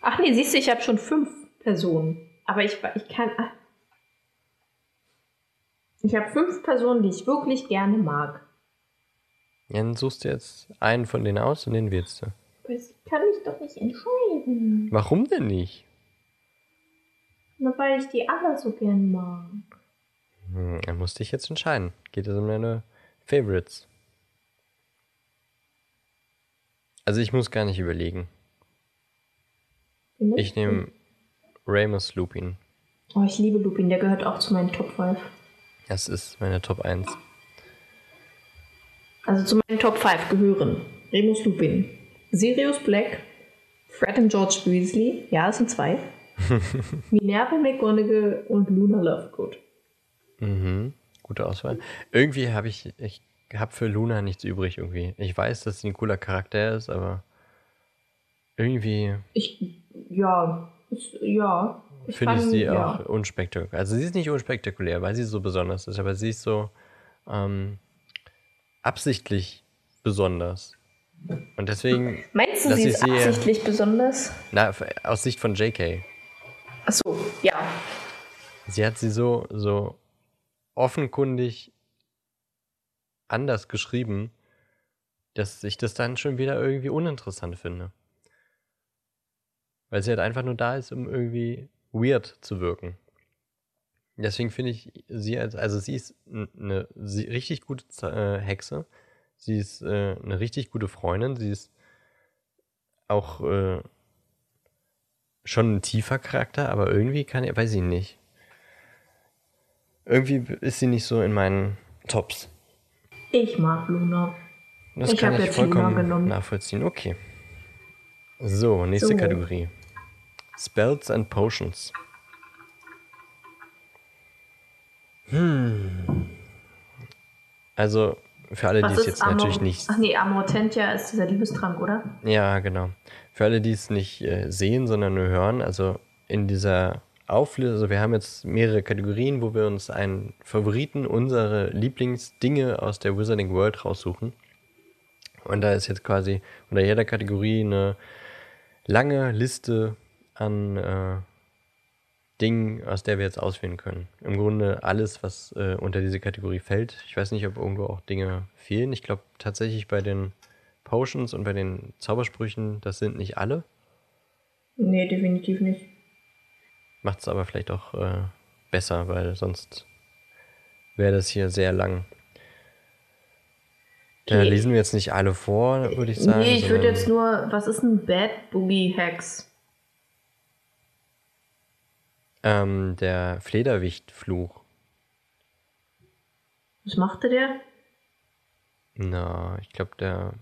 Ach nee, siehst du, ich habe schon fünf Personen. Aber ich, ich kann. Ach. Ich habe fünf Personen, die ich wirklich gerne mag. Ja, dann suchst du jetzt einen von denen aus und den wählst du. Das kann ich doch nicht entscheiden. Warum denn nicht? Na, weil ich die alle so gern mag. Hm, musst du dich jetzt entscheiden. Geht es um deine Favorites? Also ich muss gar nicht überlegen. Ich nehme Ramus Lupin. Oh, ich liebe Lupin, der gehört auch zu meinen Top 5. Das ist meine Top 1. Also zu meinen Top 5 gehören Remus Lupin, Sirius Black, Fred und George Weasley, ja, es sind zwei, Minerva McGonagall und Luna Lovegood. Mhm, gute Auswahl. Irgendwie habe ich, ich habe für Luna nichts übrig irgendwie. Ich weiß, dass sie ein cooler Charakter ist, aber irgendwie. Ich, ja, ich, ja. Finde ich sie ja. auch unspektakulär. Also sie ist nicht unspektakulär, weil sie so besonders ist, aber sie ist so ähm, absichtlich besonders. Und deswegen. Meinst du, sie ist sie, absichtlich besonders? Na, aus Sicht von JK. Ach so, ja. Sie hat sie so, so offenkundig anders geschrieben, dass ich das dann schon wieder irgendwie uninteressant finde. Weil sie halt einfach nur da ist, um irgendwie weird zu wirken. Deswegen finde ich sie als, also sie ist eine richtig gute äh, Hexe. Sie ist äh, eine richtig gute Freundin. Sie ist auch äh, schon ein tiefer Charakter, aber irgendwie kann weiß ich nicht. Irgendwie ist sie nicht so in meinen Tops. Ich mag Luna. Das ich kann ich vollkommen nachvollziehen. Okay. So, nächste so. Kategorie. Spells and Potions. Hm. Also, für alle, die es jetzt Amor natürlich nicht. Ach nee, Amortentia ist dieser Liebestrank, oder? Ja, genau. Für alle, die es nicht äh, sehen, sondern nur hören, also in dieser auflösen. Also wir haben jetzt mehrere Kategorien, wo wir uns einen Favoriten, unsere Lieblingsdinge aus der Wizarding World raussuchen. Und da ist jetzt quasi unter jeder Kategorie eine lange Liste an äh, Dingen, aus der wir jetzt auswählen können. Im Grunde alles, was äh, unter diese Kategorie fällt. Ich weiß nicht, ob irgendwo auch Dinge fehlen. Ich glaube tatsächlich bei den Potions und bei den Zaubersprüchen, das sind nicht alle. Nee, definitiv nicht. Macht es aber vielleicht auch äh, besser, weil sonst wäre das hier sehr lang. Da okay. lesen wir jetzt nicht alle vor, würde ich sagen. Nee, ich würde jetzt nur, was ist ein Bad Boogie Hex? Ähm, der Flederwichtfluch. Was machte der? Na, ich glaube, der.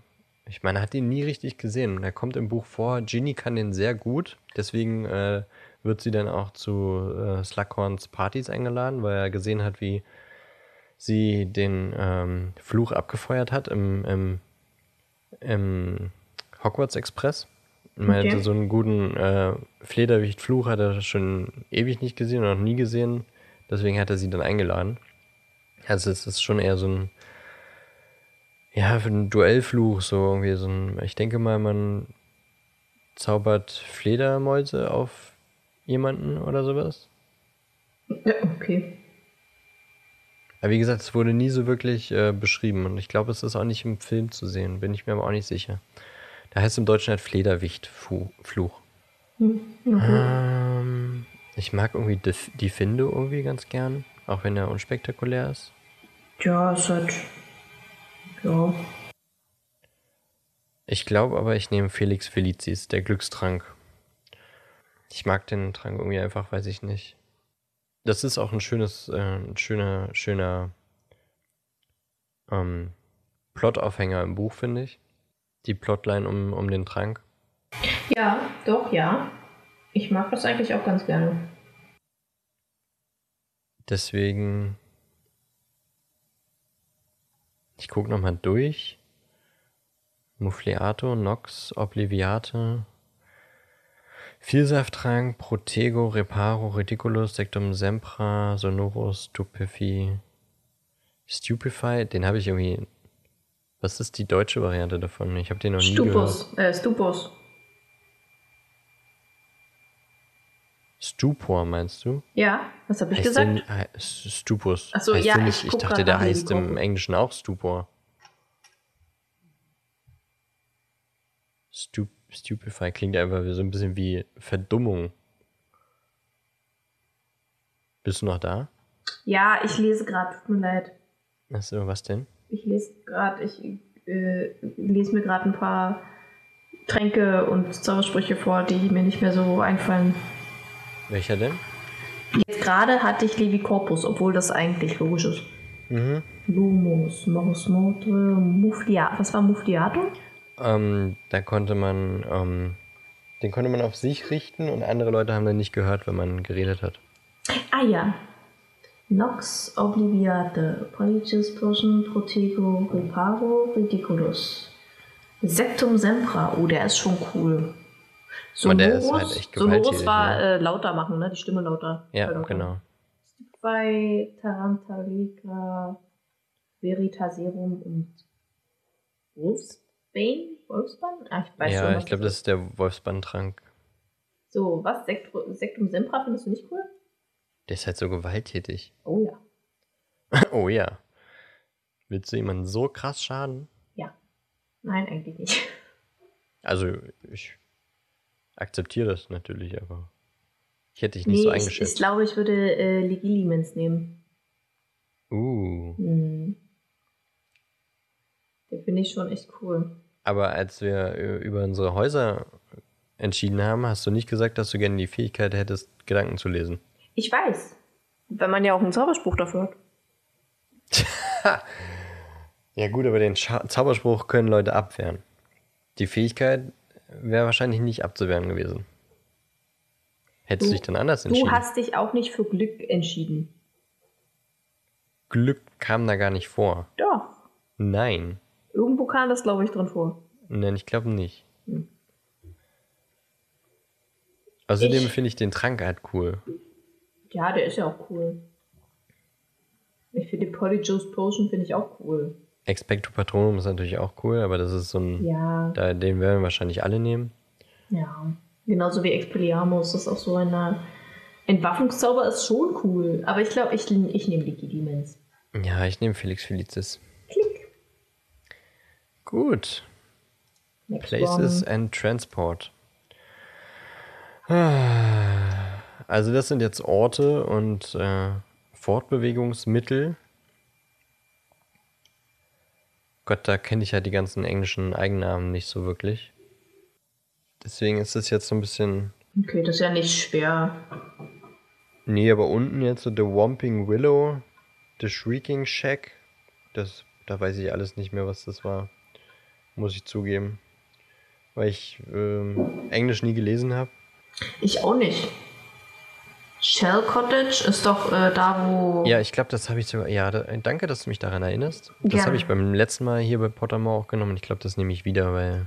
Ich meine, er hat ihn nie richtig gesehen. Er kommt im Buch vor. Ginny kann den sehr gut. Deswegen äh, wird sie dann auch zu äh, Slughorns Partys eingeladen, weil er gesehen hat, wie sie den ähm, Fluch abgefeuert hat im, im, im Hogwarts Express. Meine, okay. so einen guten äh, Flederwicht-Fluch hat er schon ewig nicht gesehen und noch nie gesehen. Deswegen hat er sie dann eingeladen. Also es ist schon eher so ein, ja, für einen Duellfluch, so irgendwie so ein, ich denke mal, man zaubert Fledermäuse auf jemanden oder sowas. Ja, okay. Aber wie gesagt, es wurde nie so wirklich äh, beschrieben und ich glaube, es ist auch nicht im Film zu sehen, bin ich mir aber auch nicht sicher. Da heißt es im Deutschen halt Flederwicht-Fluch. Mhm. Ähm, ich mag irgendwie die, die Finde irgendwie ganz gern, auch wenn er unspektakulär ist. Ja, es hat. Ja. Ich glaube aber, ich nehme Felix Felicis, der Glückstrank. Ich mag den Trank irgendwie einfach, weiß ich nicht. Das ist auch ein schönes, äh, ein schöner, schöner ähm, Plotaufhänger im Buch, finde ich. Die Plotline um, um den Trank. Ja, doch, ja. Ich mag das eigentlich auch ganz gerne. Deswegen. Ich gucke nochmal durch. Muffliato, Nox, Obliviate, Vielsafttrank, Protego, Reparo, Ridiculus, Sectum Sempra, Sonorus, Stupefy, Stupefy, den habe ich irgendwie. Was ist die deutsche Variante davon? Ich habe den noch nie Stupus, gehört. äh, Stupus. Stupor meinst du? Ja, was habe ich Heißt gesagt? der, äh, Stupus. Ach so, heißt ja, ich nicht, ich dachte, der heißt im. Englischen auch Stupor. Stup Stupefy klingt einfach so ein bisschen wie Verdummung. Bist du noch da? Ja, ich lese gerade, tut mir leid. Achso, was denn? Ich lese gerade, ich äh, lese mir gerade ein paar Tränke und Zaubersprüche vor, die mir nicht mehr so einfallen. Welcher denn? Jetzt gerade hatte ich Levi Corpus, obwohl das eigentlich logisch ist. Mhm. Lumos, Morus Motre, Muflia. Was war Mufliato? Ähm, da konnte man, ähm, den konnte man auf sich richten und andere Leute haben dann nicht gehört, wenn man geredet hat. Ah ja. Nox Obliviate, Policius Potion, Protego, Reparo, Ridiculus. Septum Sempra, oh, der ist schon cool. Aber der ist halt echt gewalttätig, war ne? äh, lauter machen, ne? Die Stimme lauter. Ja, lauter. genau. Bei Tarantalica, Veritaserum und Wolfsbane? Wolfsbane? Ah, ich weiß ja, ich glaube, das ist der Wolfsbandtrank. So, was? Sektro Sektum Sempra findest du nicht cool? Der ist halt so gewalttätig. Oh ja. oh ja. Willst du jemanden so krass schaden? Ja. Nein, eigentlich nicht. Also, ich akzeptiere das natürlich, aber ich hätte dich nicht so ich, ich eingeschätzt. glaube, ich würde äh, Legilimens nehmen. uh. Hm. Den finde ich schon echt cool. Aber als wir über unsere Häuser entschieden haben, hast du nicht gesagt, dass du gerne die Fähigkeit hättest, Gedanken zu lesen. Ich weiß. Wenn man ja auch einen Zauberspruch dafür hat. Ja gut, aber den Scha Zauberspruch können Leute abwehren. Die Fähigkeit wäre wahrscheinlich nicht abzuwehren gewesen. Hättest du Du- dich dann anders Du entschieden? hast dich auch nicht für Glück entschieden. Glück kam da gar nicht vor. Doch. Nein. Irgendwo kam das, glaube ich, drin vor. Nein, ich glaube nicht. Hm. Außerdem finde ich den Trank halt cool. Ja, der ist ja auch cool. Ich finde die Polyjuice Potion finde ich auch cool. Expecto Patronum ist natürlich auch cool, aber das ist so ein. Ja, Da, den werden wir wahrscheinlich alle nehmen. ja. Genauso wie Expelliarmus, das ist auch so eine Entwaffnungszauber ist schon cool. Aber ich glaube, ich, ich nehme Legidimens. Ja, ich nehme Felix Felicis. Gut. Next Places one. and Transport. Also das sind jetzt Orte und äh, Fortbewegungsmittel. Gott, da kenne ich ja die ganzen englischen Eigennamen nicht so wirklich. Deswegen ist es jetzt so ein bisschen. Okay, das ist ja nicht schwer. Nee, aber unten jetzt so The Womping Willow, The Shrieking Shack. Das, da weiß ich alles nicht mehr, was das war. Muss ich zugeben. Weil ich ähm, Englisch nie gelesen habe. Ich auch nicht. Shell Cottage ist doch äh, da, wo. Ja, ich glaube, das habe ich sogar. Ja, da, danke, dass du mich daran erinnerst. Das habe ich beim letzten Mal hier bei Pottermore auch genommen. Ich glaube, das nehme ich wieder, weil.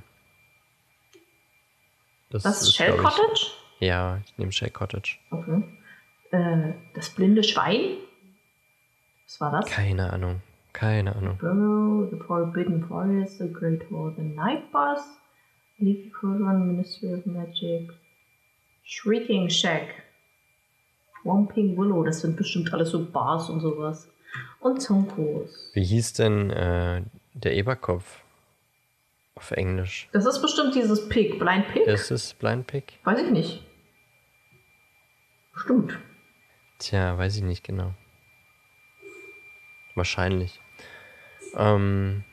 Das Was? ist, Shell ich- Cottage? Ja, ich nehme Shell Cottage. Okay. Äh, das blinde Schwein? Was war das? Keine Ahnung. Keine Ahnung. Burrow, The Forbidden Forest, The Great Hall, The Night Bus, Leafy Cauldron, Ministry of Magic, Shrieking Shack, Womping Willow, das sind bestimmt alles so Bars und sowas. Und Zonkos. Wie hieß denn äh, der Eberkopf auf Englisch? Das ist bestimmt dieses Pig, Blind Pig? Ist es Blind Pig? Weiß ich nicht. Stimmt. Tja, weiß ich nicht genau. Wahrscheinlich. Ähm,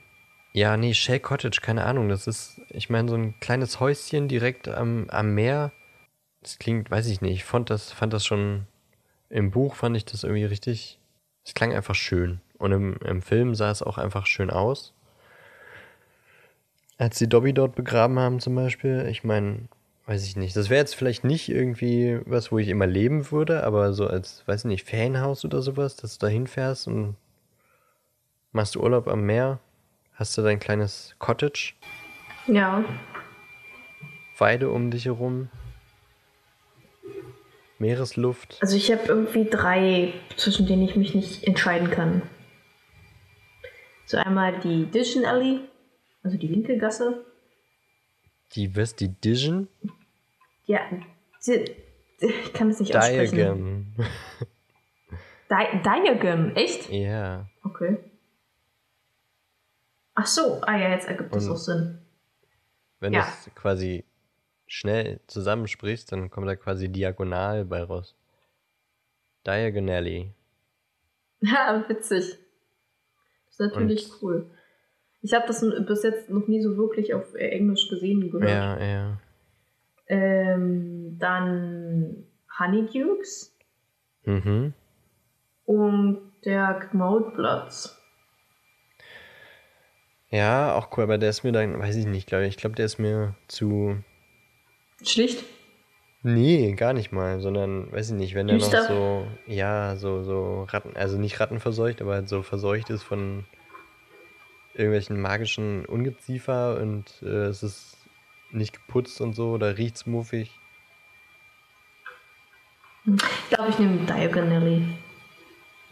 ja, nee, Shell Cottage, keine Ahnung. Das ist, ich meine, so ein kleines Häuschen direkt am, am Meer. Das klingt, weiß ich nicht. Ich fand das, fand das schon im Buch, fand ich das irgendwie richtig. Es klang einfach schön Und im, im Film sah es auch einfach schön aus. Als die Dobby dort begraben haben zum Beispiel, ich meine, weiß ich nicht. Das wäre jetzt vielleicht nicht irgendwie was, wo ich immer leben würde, aber so als, weiß ich nicht, Ferienhaus oder sowas, dass du da hinfährst und machst du Urlaub am Meer, hast du dein kleines Cottage, Ja. Weide um dich herum, Meeresluft. Also ich habe irgendwie drei, zwischen denen ich mich nicht entscheiden kann. So einmal die Dition Alley, also die Winkelgasse. Die, was, die Dijon? Ja, die, ich kann das nicht aussprechen. Diagon. Di Diagon, echt? Ja. Okay. Ach so, ah ja, jetzt ergibt das auch Sinn. Wenn Ja. du es quasi schnell zusammensprichst, dann kommt da quasi diagonal bei raus. Diagonally. Ja, witzig. Das ist natürlich Und- cool. Ich habe das bis jetzt noch nie so wirklich auf Englisch gesehen gehört. Ja, ja. Ähm, dann Honeydukes Mhm. und der Gmoldplatz. Ja, auch cool, aber der ist mir dann, weiß ich nicht, glaube ich. Ich glaube, der ist mir zu. Schlicht. Nee, gar nicht mal, sondern, weiß ich nicht, wenn der noch so, ja, so, so Ratten, also nicht rattenverseucht, aber halt so verseucht ist von irgendwelchen magischen Ungeziefer und äh, es ist nicht geputzt und so, oder riecht's muffig. Ich glaube, ich nehme Diagonally.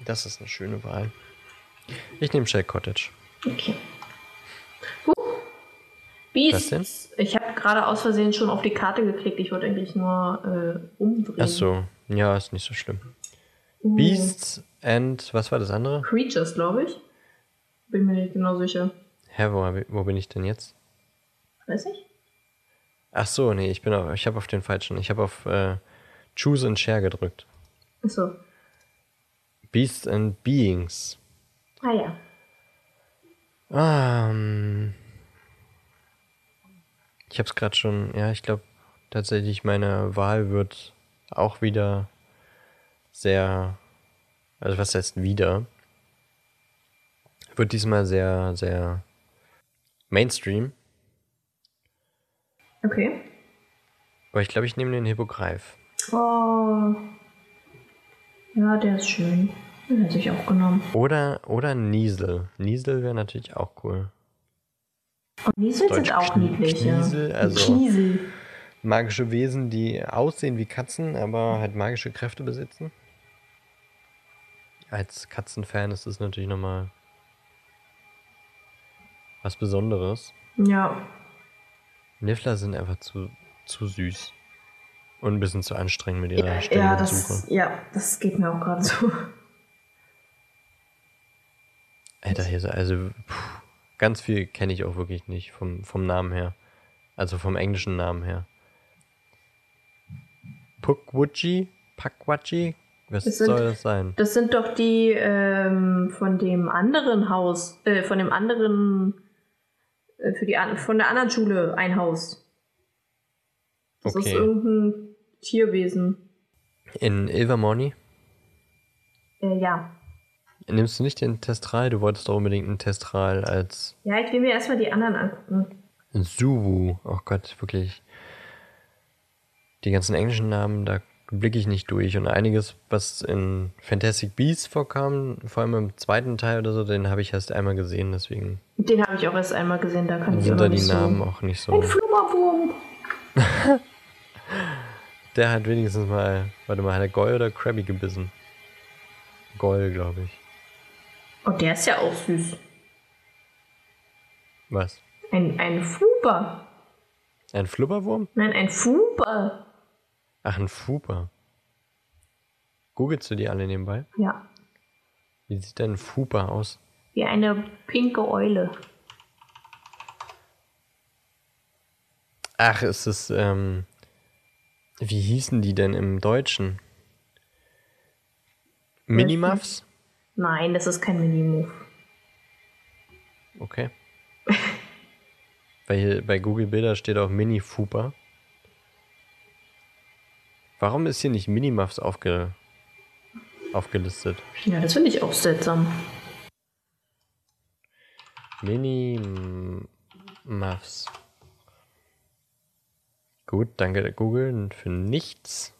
Das ist eine schöne Wahl. Ich nehme Shell Cottage. Okay. Beasts. Ich habe gerade aus Versehen schon auf die Karte geklickt. Ich wollte eigentlich nur äh, umdrehen. Ach so, ja, ist nicht so schlimm. Uh, Beasts and, was war das andere? Creatures, glaube ich. Bin mir nicht genau sicher. Hä, wo, wo bin ich denn jetzt? Weiß ich? Ach so, nee, ich bin auf, ich habe auf den falschen. Ich habe auf äh, Choose and Share gedrückt. Achso. Beasts and Beings. Ah ja. Ähm, ich habe es gerade schon. Ja, ich glaube tatsächlich, meine Wahl wird auch wieder sehr. Also, was heißt wieder? Wird diesmal sehr, sehr Mainstream. Okay. Aber ich glaube, ich nehme den Hippogreif. Oh. Ja, der ist schön. Den hätte ich auch genommen. Oder, oder Niesel. Niesel wäre natürlich auch cool. Und Niesel sind auch niedlich, Kniesel, also- Kniesel. Magische Wesen, die aussehen wie Katzen, aber halt magische Kräfte besitzen. Als Katzenfan ist das natürlich nochmal was Besonderes. Ja. Niffler sind einfach zu, zu süß. Und ein bisschen zu anstrengend mit ihrer Ja, ja, das, ja, das geht mir auch gerade so. Alter, hier ist also puh, ganz viel kenne ich auch wirklich nicht vom, vom Namen her. Also vom englischen Namen her. Pukwudji? Pakwachi? Was Das sind- soll das sein? Das sind doch die ähm, von dem anderen Haus, äh, von dem anderen, äh, für die von der anderen Schule ein Haus. Das ist Okay. irgendein Tierwesen. In Ilvermorny? Äh, ja. Nimmst du nicht den Testral? Du wolltest doch unbedingt einen Testral als Ja, ich will mir erstmal die anderen angucken. Suwu. Oh Gott, wirklich. Die ganzen englischen Namen, da blicke ich nicht durch. Und einiges, was in Fantastic Beasts vorkam, vor allem im zweiten Teil oder so, den habe ich erst einmal gesehen, deswegen Den habe ich auch erst einmal gesehen, da kann ich auch da die nicht Namen so. auch nicht so. Ein Flummerwurm. Der hat wenigstens mal, warte mal, hat er Goy oder Krabby gebissen? Goy, glaube ich. Oh, der ist ja auch süß. Was? Ein, ein Fuber. Ein Flubberwurm? Nein, ein Fuber. Ach, ein Fuper. Googelst du die alle nebenbei? Ja, Wie sieht denn ein Fuper aus? wie eine pinke Eule. Ach, ist es, ähm, wie hießen die denn im Deutschen? Minimuffs? Nein, das ist kein Minimove. Okay. Weil hier bei Google Bilder steht auch Mini-Fuper. Warum ist hier nicht Minimuffs aufge aufgelistet? Ja, das finde ich auch seltsam. Mini-Muffs. Gut, danke Google für nichts.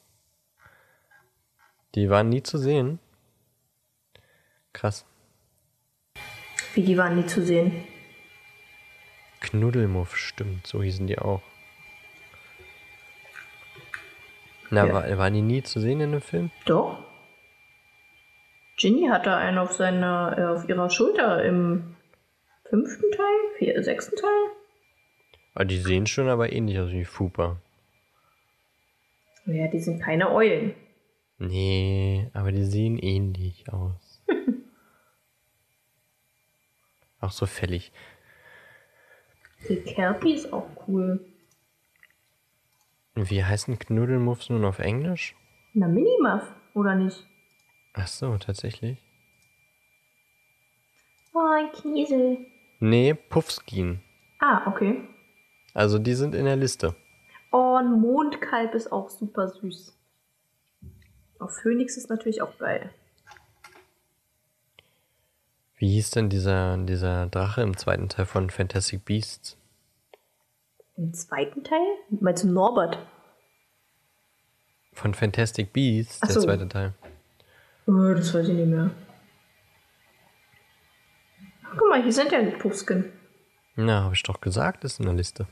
Die waren nie zu sehen. Krass. Wie die waren nie zu sehen. Knuddelmuff, stimmt, so hießen die auch. Na, Ja. war, waren die nie zu sehen in dem Film? Doch. Ginny hatte einen auf seiner, äh, auf ihrer Schulter im fünften Teil, vier, sechsten Teil. Aber die sehen schon aber ähnlich aus wie Fupa. Ja, die sind keine Eulen. Nee, aber die sehen ähnlich aus. Auch so fällig. Die Kelpie ist auch cool. Wie heißen Knuddelmuffs nun auf Englisch? Na, Minimuff, oder nicht? Ach so, tatsächlich. Oh, ein Kiesel. Nee, Puffskin. Ah, okay. Also die sind in der Liste. Oh, ein Mondkalb ist auch super süß. Auf Phoenix ist natürlich auch geil. Wie hieß denn dieser, dieser Drache im zweiten Teil von Fantastic Beasts? Im zweiten Teil? Meinst du Norbert? Von Fantastic Beasts, Ach der so. zweite Teil. Oh, das weiß ich nicht mehr. Guck mal, hier sind ja Puffskin. Na, habe ich doch gesagt, ist in der Liste.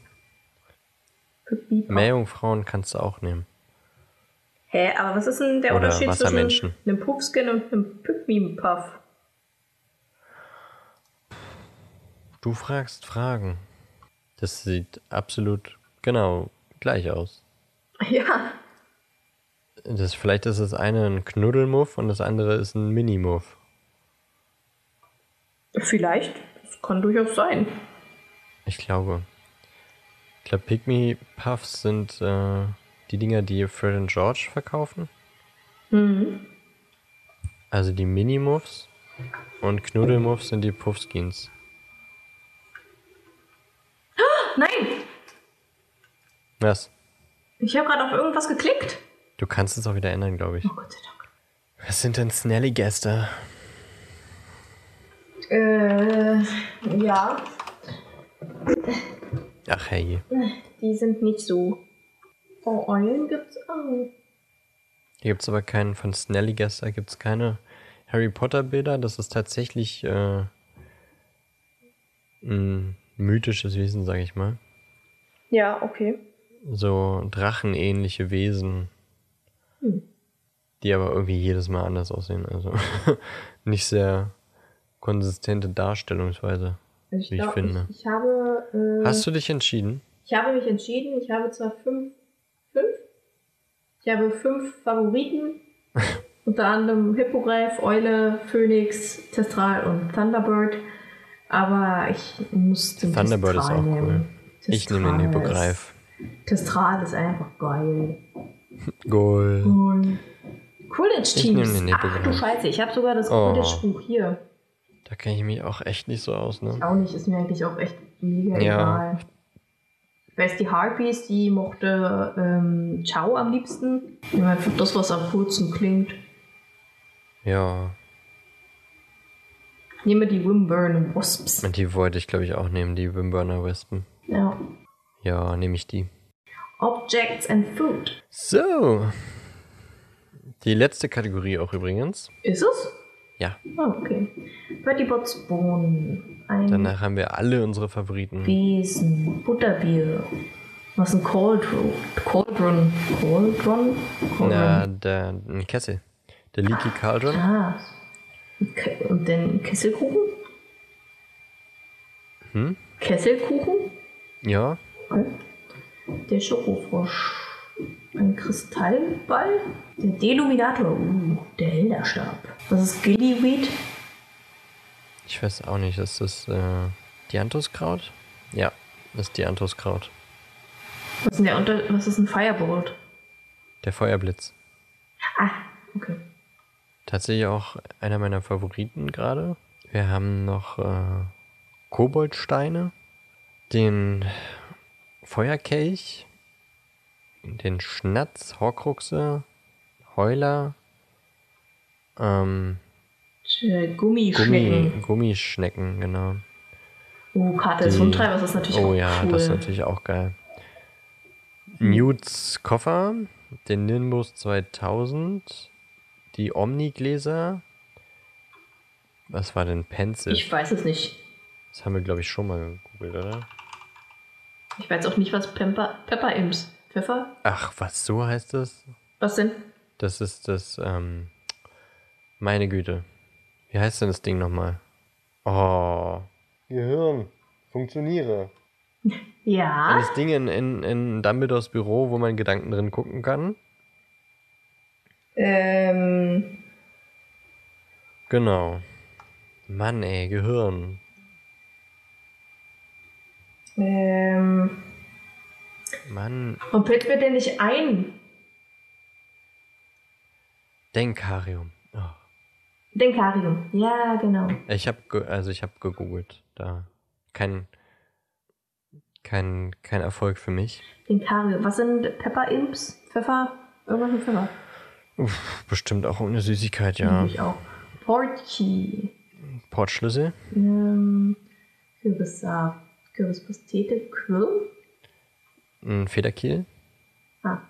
Meerjungfrauen kannst du auch nehmen. Hä, aber was ist denn der Oder Unterschied zwischen einem Puffskin und einem Pygmy-Puff? Du fragst Fragen. Das sieht absolut genau gleich aus. Ja, Das, vielleicht ist das eine ein Knuddelmuff und das andere ist ein Minimuff. vielleicht. Das kann durchaus sein. Ich glaube. Ich glaube, Pygmy Puffs sind äh, die Dinger, die Fred und George verkaufen. Mhm. Also die Minimuffs. Und Knuddelmuffs sind die Puffskins. Nein, Was? ich habe gerade auf irgendwas geklickt. Du kannst es auch wieder ändern, glaube ich. Oh Gott sei Dank. Was sind denn Snelly-Gäste? Äh, ja, Ach hey. die sind nicht so. Oh, Eulen gibt's auch. Hier gibt es aber keinen von Snelly-Gäste, gibt es keine Harry Potter-Bilder. Das ist tatsächlich äh, ein mythisches Wesen, sage ich mal. Ja, okay. So drachenähnliche Wesen, Hm. die aber irgendwie jedes Mal anders aussehen. Also nicht sehr konsistente Darstellungsweise. Ich, Wie ich glaub, finde. Ich, ich habe. Äh, Hast du dich entschieden? Ich habe mich entschieden. Ich habe zwar fünf. Fünf? Ich habe fünf Favoriten. unter anderem Hippogreif, Eule, Phönix, Testral und Thunderbird. Aber ich muss den Thunderbird ist Testral auch cool. nehmen. Ich nehme den Testral Hippogreif. ist- Testral ist einfach geil. Goal. Cool. Quidditch Ich nehme Teams. den Ach du. Scheiße, ich habe sogar das Oh. Quidditch Buch hier. Da kenne ich mich auch echt nicht so aus, ne? Auch nicht, ist mir eigentlich auch echt mega Ja. egal. Ich weiß, die Harpies, die mochte ähm, Ciao am liebsten. Einfach das, was am coolsten klingt. Ja. Nehme die Wimburn Wasps. Und die wollte ich, glaube ich, auch nehmen, die Wimburner Wespen. Ja. Ja, nehme ich die. Objects and Food. So. Die letzte Kategorie auch übrigens. Ist es? Ja. Ah, okay. Bertie Bots Bohnen. Ein Danach haben wir alle unsere Favoriten. Besen. Butterbier. Was ein Cauldron. Cauldron. Cauldron? Cauldron. Na, der ein Kessel. Der Leaky Cauldron. Ah. Und dann Kesselkuchen? Hm? Kesselkuchen? Ja. Okay. Der Schokofrosch. Ein Kristallball. Der Deluminator. Uh, der Helderstab. Was ist Gillyweed? Ich weiß auch nicht. Ist das äh, Dianthuskraut? Ja, das ist Dianthuskraut. Was ist, denn der Unter was ist ein Firebolt? Der Feuerblitz. Ah, okay. Tatsächlich auch einer meiner Favoriten gerade. Wir haben noch äh, Koboldsteine, den Feuerkelch, den Schnatz, Horcruxe, Heuler, ähm, Äh, Gummi, Gummischnecken. Gummischnecken, genau. Oh, Karte des Hundtreibers ist natürlich Oh auch ja, cool. das ist natürlich auch geil. Newts Koffer, den Nimbus 2000, die Omni-Gläser. Was war denn Pencil? ich weiß es nicht. Das haben wir, glaube ich, schon mal gegoogelt, oder? Ich weiß auch nicht, was Pepper, Pepper Imps. Pfeffer? Ach, was, so heißt das? Was denn? Das ist das, ähm, meine Güte. Wie heißt denn das Ding nochmal? Oh. Gehirn. Funktioniere. Ja. Das Ding in, in, in Dumbledores Büro, wo man Gedanken drin gucken kann. Ähm, Genau. Mann, ey, Gehirn. ähm, Mann, warum fällt mir denn nicht ein? Denkarium. Oh. Denkarium. Ja, genau. Ich habe also ich habe gegoogelt, da kein kein kein Erfolg für mich. Denkarium. Was sind Pepper Imps? Pfeffer? Irgendwas mit Pfeffer. Uff, bestimmt auch eine Süßigkeit, ja. Natürlich auch. Porky. Portschlüssel. Ähm, Kürbissaft. Kürbispastete. Quill. Ein Federkiel. Ah.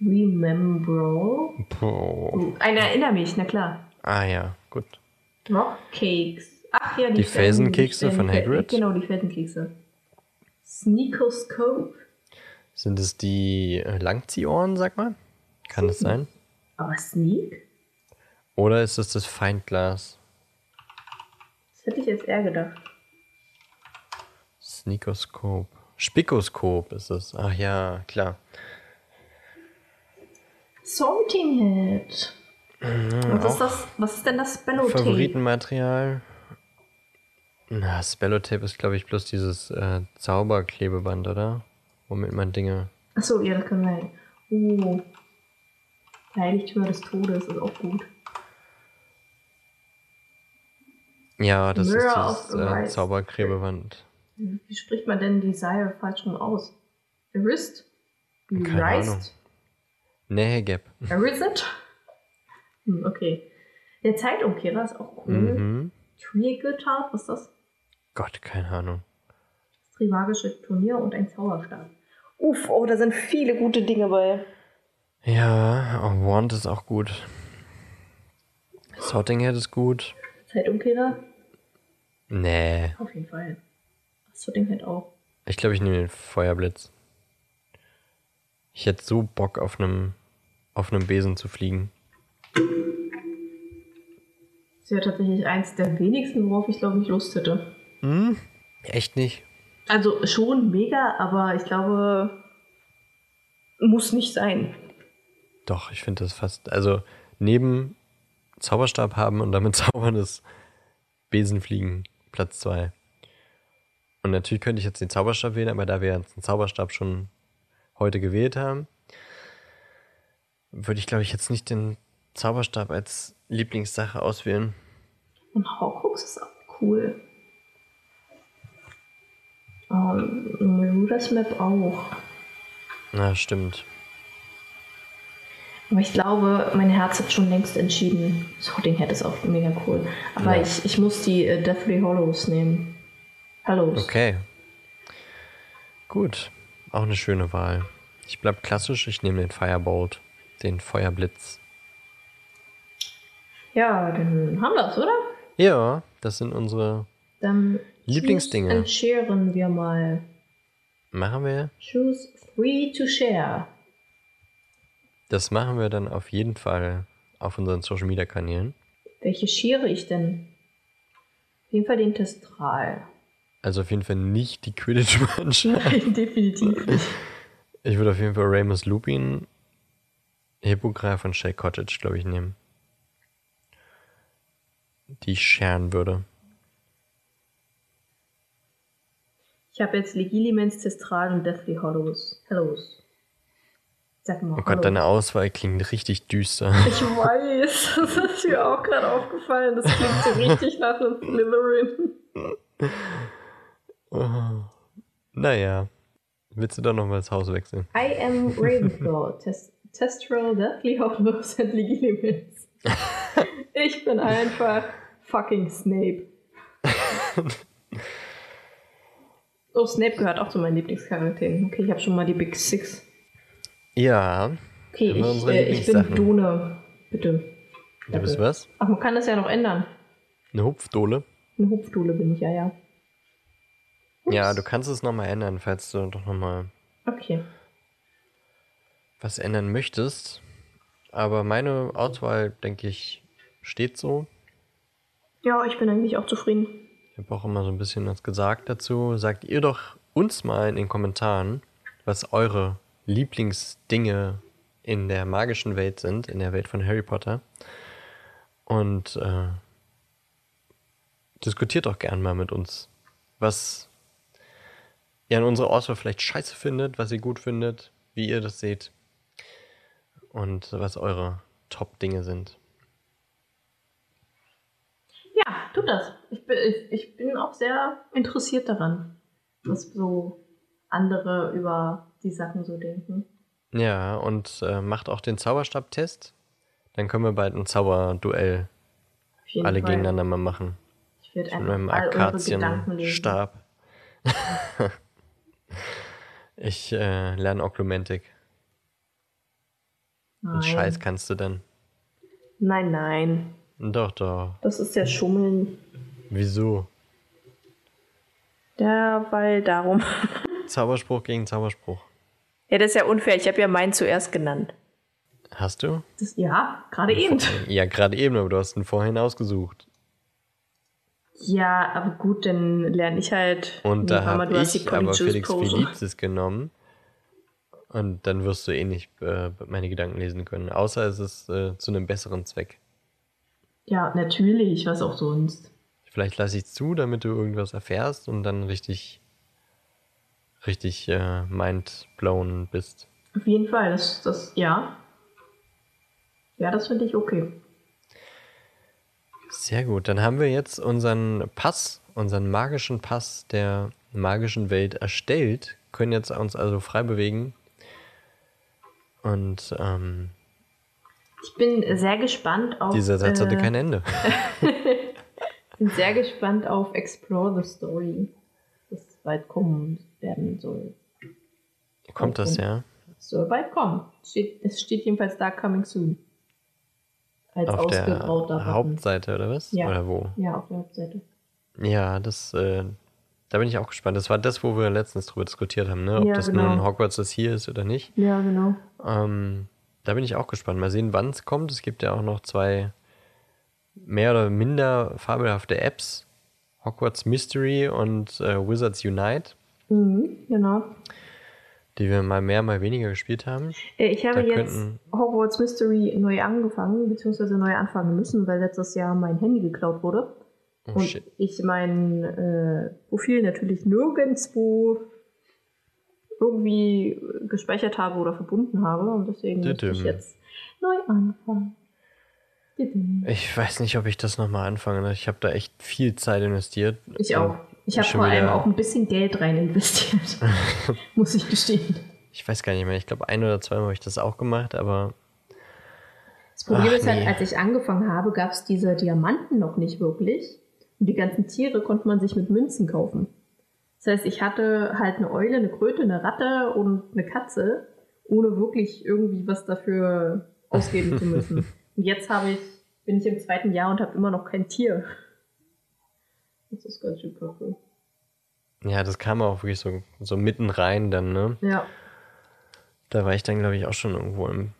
Remember. Puh. Ein Erinner mich, na klar. Ah ja, gut. Rockcakes. Ach ja, die, Die Felsen- Felsenkekse von Hagrid? Genau, die Felsenkekse. Sneakoscope. Sind es die äh, Langziehohren, sag mal? Kann das sein? Aber Sneak? Oder ist es das Feindglas? Das hätte ich jetzt eher gedacht. Sneakoskop. Spikoskop ist es. Ach ja, klar. Sorting Head. Was ist das? Was ist denn das Spellotape? Favoritenmaterial. Na, Spellotape ist, glaube ich, bloß dieses äh, Zauberklebeband, oder? Womit man Dinge. Achso, ja, das kann sein. Oh. Heiligtümer des Todes ist auch gut. Ja, das Mirror ist das äh, Right Zauberklebeband. Wie spricht man denn Desire falsch rum aus? Erist? Ahnung. Erist? Nähegap. Erised? Hm, okay. Der Zeitumkehrer ist auch cool. Mhm. Triegotard, was ist das? Gott, keine Ahnung. Das Trimagische Turnier und ein Zauberstab. Uff, oh, da sind viele gute Dinge bei. Ja, auch Wand ist auch gut. Sorting Head ist gut. Zeitumkehrer? Nee. Auf jeden Fall. Ding halt auch. Ich glaube, ich nehme den Feuerblitz. Ich hätte so Bock auf einem auf einem Besen zu fliegen. Das wäre tatsächlich eins der wenigsten, worauf ich glaube ich Lust hätte. Hm? Echt nicht? Also schon mega, aber ich glaube, muss nicht sein. Doch, ich finde das fast. Also neben Zauberstab haben und damit zaubern ist Besenfliegen Platz 2. Und natürlich könnte ich jetzt den Zauberstab wählen, aber da wir jetzt den Zauberstab schon heute gewählt haben, würde ich glaube ich jetzt nicht den Zauberstab als Lieblingssache auswählen. Und Hawkux ist auch cool. Ähm, Marudas Map auch. Na, stimmt. Aber ich glaube, mein Herz hat schon längst entschieden. Sorting Head ist auch mega cool. Aber Ja. ich, ich muss die äh, Deathly Hollows nehmen. Hallows. Okay. Gut. Auch eine schöne Wahl. Ich bleib klassisch, ich nehme den Firebolt, den Feuerblitz. Ja, dann haben wir es, oder? Ja, das sind unsere. Dann Lieblingsdinge. and sharen wir mal. Machen wir? Choose three to share. Das machen wir dann auf jeden Fall auf unseren Social Media Kanälen. Welche schere ich denn? Auf jeden Fall den Testral. Also auf jeden Fall nicht die Quidditch-Mannschaft. Definitiv nicht. Ich würde auf jeden Fall Ramus Lupin, Hippogreif und Shay Cottage, glaube ich, nehmen. Die ich scheren würde. Ich habe jetzt Legilimens, Testral und Deathly Hollows. Hellos. Sag mal. Oh Gott, deine Auswahl klingt richtig düster. Ich weiß, das ist mir auch gerade aufgefallen. Das klingt so richtig nach einem Slytherin. Oh. Naja. Willst du doch noch mal das Haus wechseln? I am Ravenclaw. Test Testral, Deathly Hollows und Legilimens. Ich bin einfach fucking Snape. Oh, Snape gehört auch zu meinen Lieblingscharakteren. Okay, ich habe schon mal die Big Six. Ja. Okay, ich, äh, ich bin? Dune. Bitte. Du bist was? Ach, man kann das ja noch ändern. Eine Hupfdohle? Eine Hupfdule bin ich ja, ja. Ja, du kannst es nochmal ändern, falls du doch nochmal Okay. was ändern möchtest. Aber meine Auswahl, denke ich, steht so. Ja, ich bin eigentlich auch zufrieden. Ich habe auch immer so ein bisschen was gesagt dazu. Sagt ihr doch uns mal in den Kommentaren, was eure Lieblingsdinge in der magischen Welt sind, in der Welt von Harry Potter. Und äh, diskutiert doch gern mal mit uns, was ihr an unserer Auswahl vielleicht scheiße findet, was ihr gut findet, wie ihr das seht und was eure Top-Dinge sind. Ja, tut das. Ich bin, ich, ich bin auch sehr interessiert daran, was so andere über die Sachen so denken. Ja, und äh, macht auch den Zauberstab-Test. Dann können wir bald ein Zauberduell alle Fall. gegeneinander mal machen. Ich werde einfach meinem. Akazienstab. ich äh, lerne Oklumentik. Nein. Und Scheiß kannst du dann. Nein, nein. Doch, doch. Das ist ja Schummeln. Wieso? Ja, weil darum. Zauberspruch gegen Zauberspruch. Ja, das ist ja unfair. Ich habe ja meinen zuerst genannt. Hast du? Das, ja, gerade eben. Ja, gerade eben, aber du hast ihn vorhin ausgesucht. Ja, aber gut, dann lerne ich halt. Und da habe ich aber Felix Pose. Felizis genommen. Und dann wirst du eh nicht äh, meine Gedanken lesen können. Außer es ist äh, zu einem besseren Zweck. Ja, natürlich, was auch sonst. Vielleicht lasse ich es zu, damit du irgendwas erfährst und dann richtig, richtig äh, mindblown bist. Auf jeden Fall, das, das, ja. Ja, das finde ich okay. Sehr gut. Dann haben wir jetzt unseren Pass, unseren magischen Pass der magischen Welt erstellt, können jetzt uns also frei bewegen. Und ähm, Ich bin sehr gespannt auf. dieser Satz hatte äh, kein Ende. bin sehr gespannt auf Explore the Story, das bald kommen werden soll. Kommt das, ja? Soll bald kommen. Es steht, es steht jedenfalls da Coming Soon. Als Auf der Button. Hauptseite oder was? Ja. Oder wo? Ja, auf der Hauptseite. Ja, das, äh, da bin ich auch gespannt. Das war das, wo wir letztens drüber diskutiert haben, ne? Ob Ja, das genau. nun Hogwarts das hier ist oder nicht. Ja, genau. Ähm, da bin ich auch gespannt. Mal sehen, wann es kommt. Es gibt ja auch noch zwei mehr oder minder fabelhafte Apps. Hogwarts Mystery und äh, Wizards Unite, Mhm, genau. die wir mal mehr, mal weniger gespielt haben. Äh, Ich habe Da jetzt Hogwarts Mystery neu angefangen, beziehungsweise neu anfangen müssen, weil letztes Jahr mein Handy geklaut wurde. Oh und shit. ich mein äh, Profil natürlich nirgendwo irgendwie gespeichert habe oder verbunden habe. Und deswegen muss Düdüm. ich jetzt neu anfangen. Düdüm. Ich weiß nicht, ob ich das nochmal anfange. Ich habe da echt viel Zeit investiert. Ich Und auch. Ich habe vor allem auch ein bisschen Geld rein investiert. muss ich gestehen. Ich weiß gar nicht mehr. Ich glaube, ein oder zweimal habe ich das auch gemacht, aber Das Problem Ach, ist halt, nee. als ich angefangen habe, gab es diese Diamanten noch nicht wirklich. Und die ganzen Tiere konnte man sich mit Münzen kaufen. Das heißt, ich hatte halt eine Eule, eine Kröte, eine Ratte und eine Katze, ohne wirklich irgendwie was dafür ausgeben zu müssen. Und jetzt habe ich, bin ich im zweiten Jahr und habe immer noch kein Tier. Das ist ganz schön kacke. ja, das kam auch wirklich so, so mitten rein dann, ne? Ja. Da war ich dann, glaube ich, auch schon irgendwo im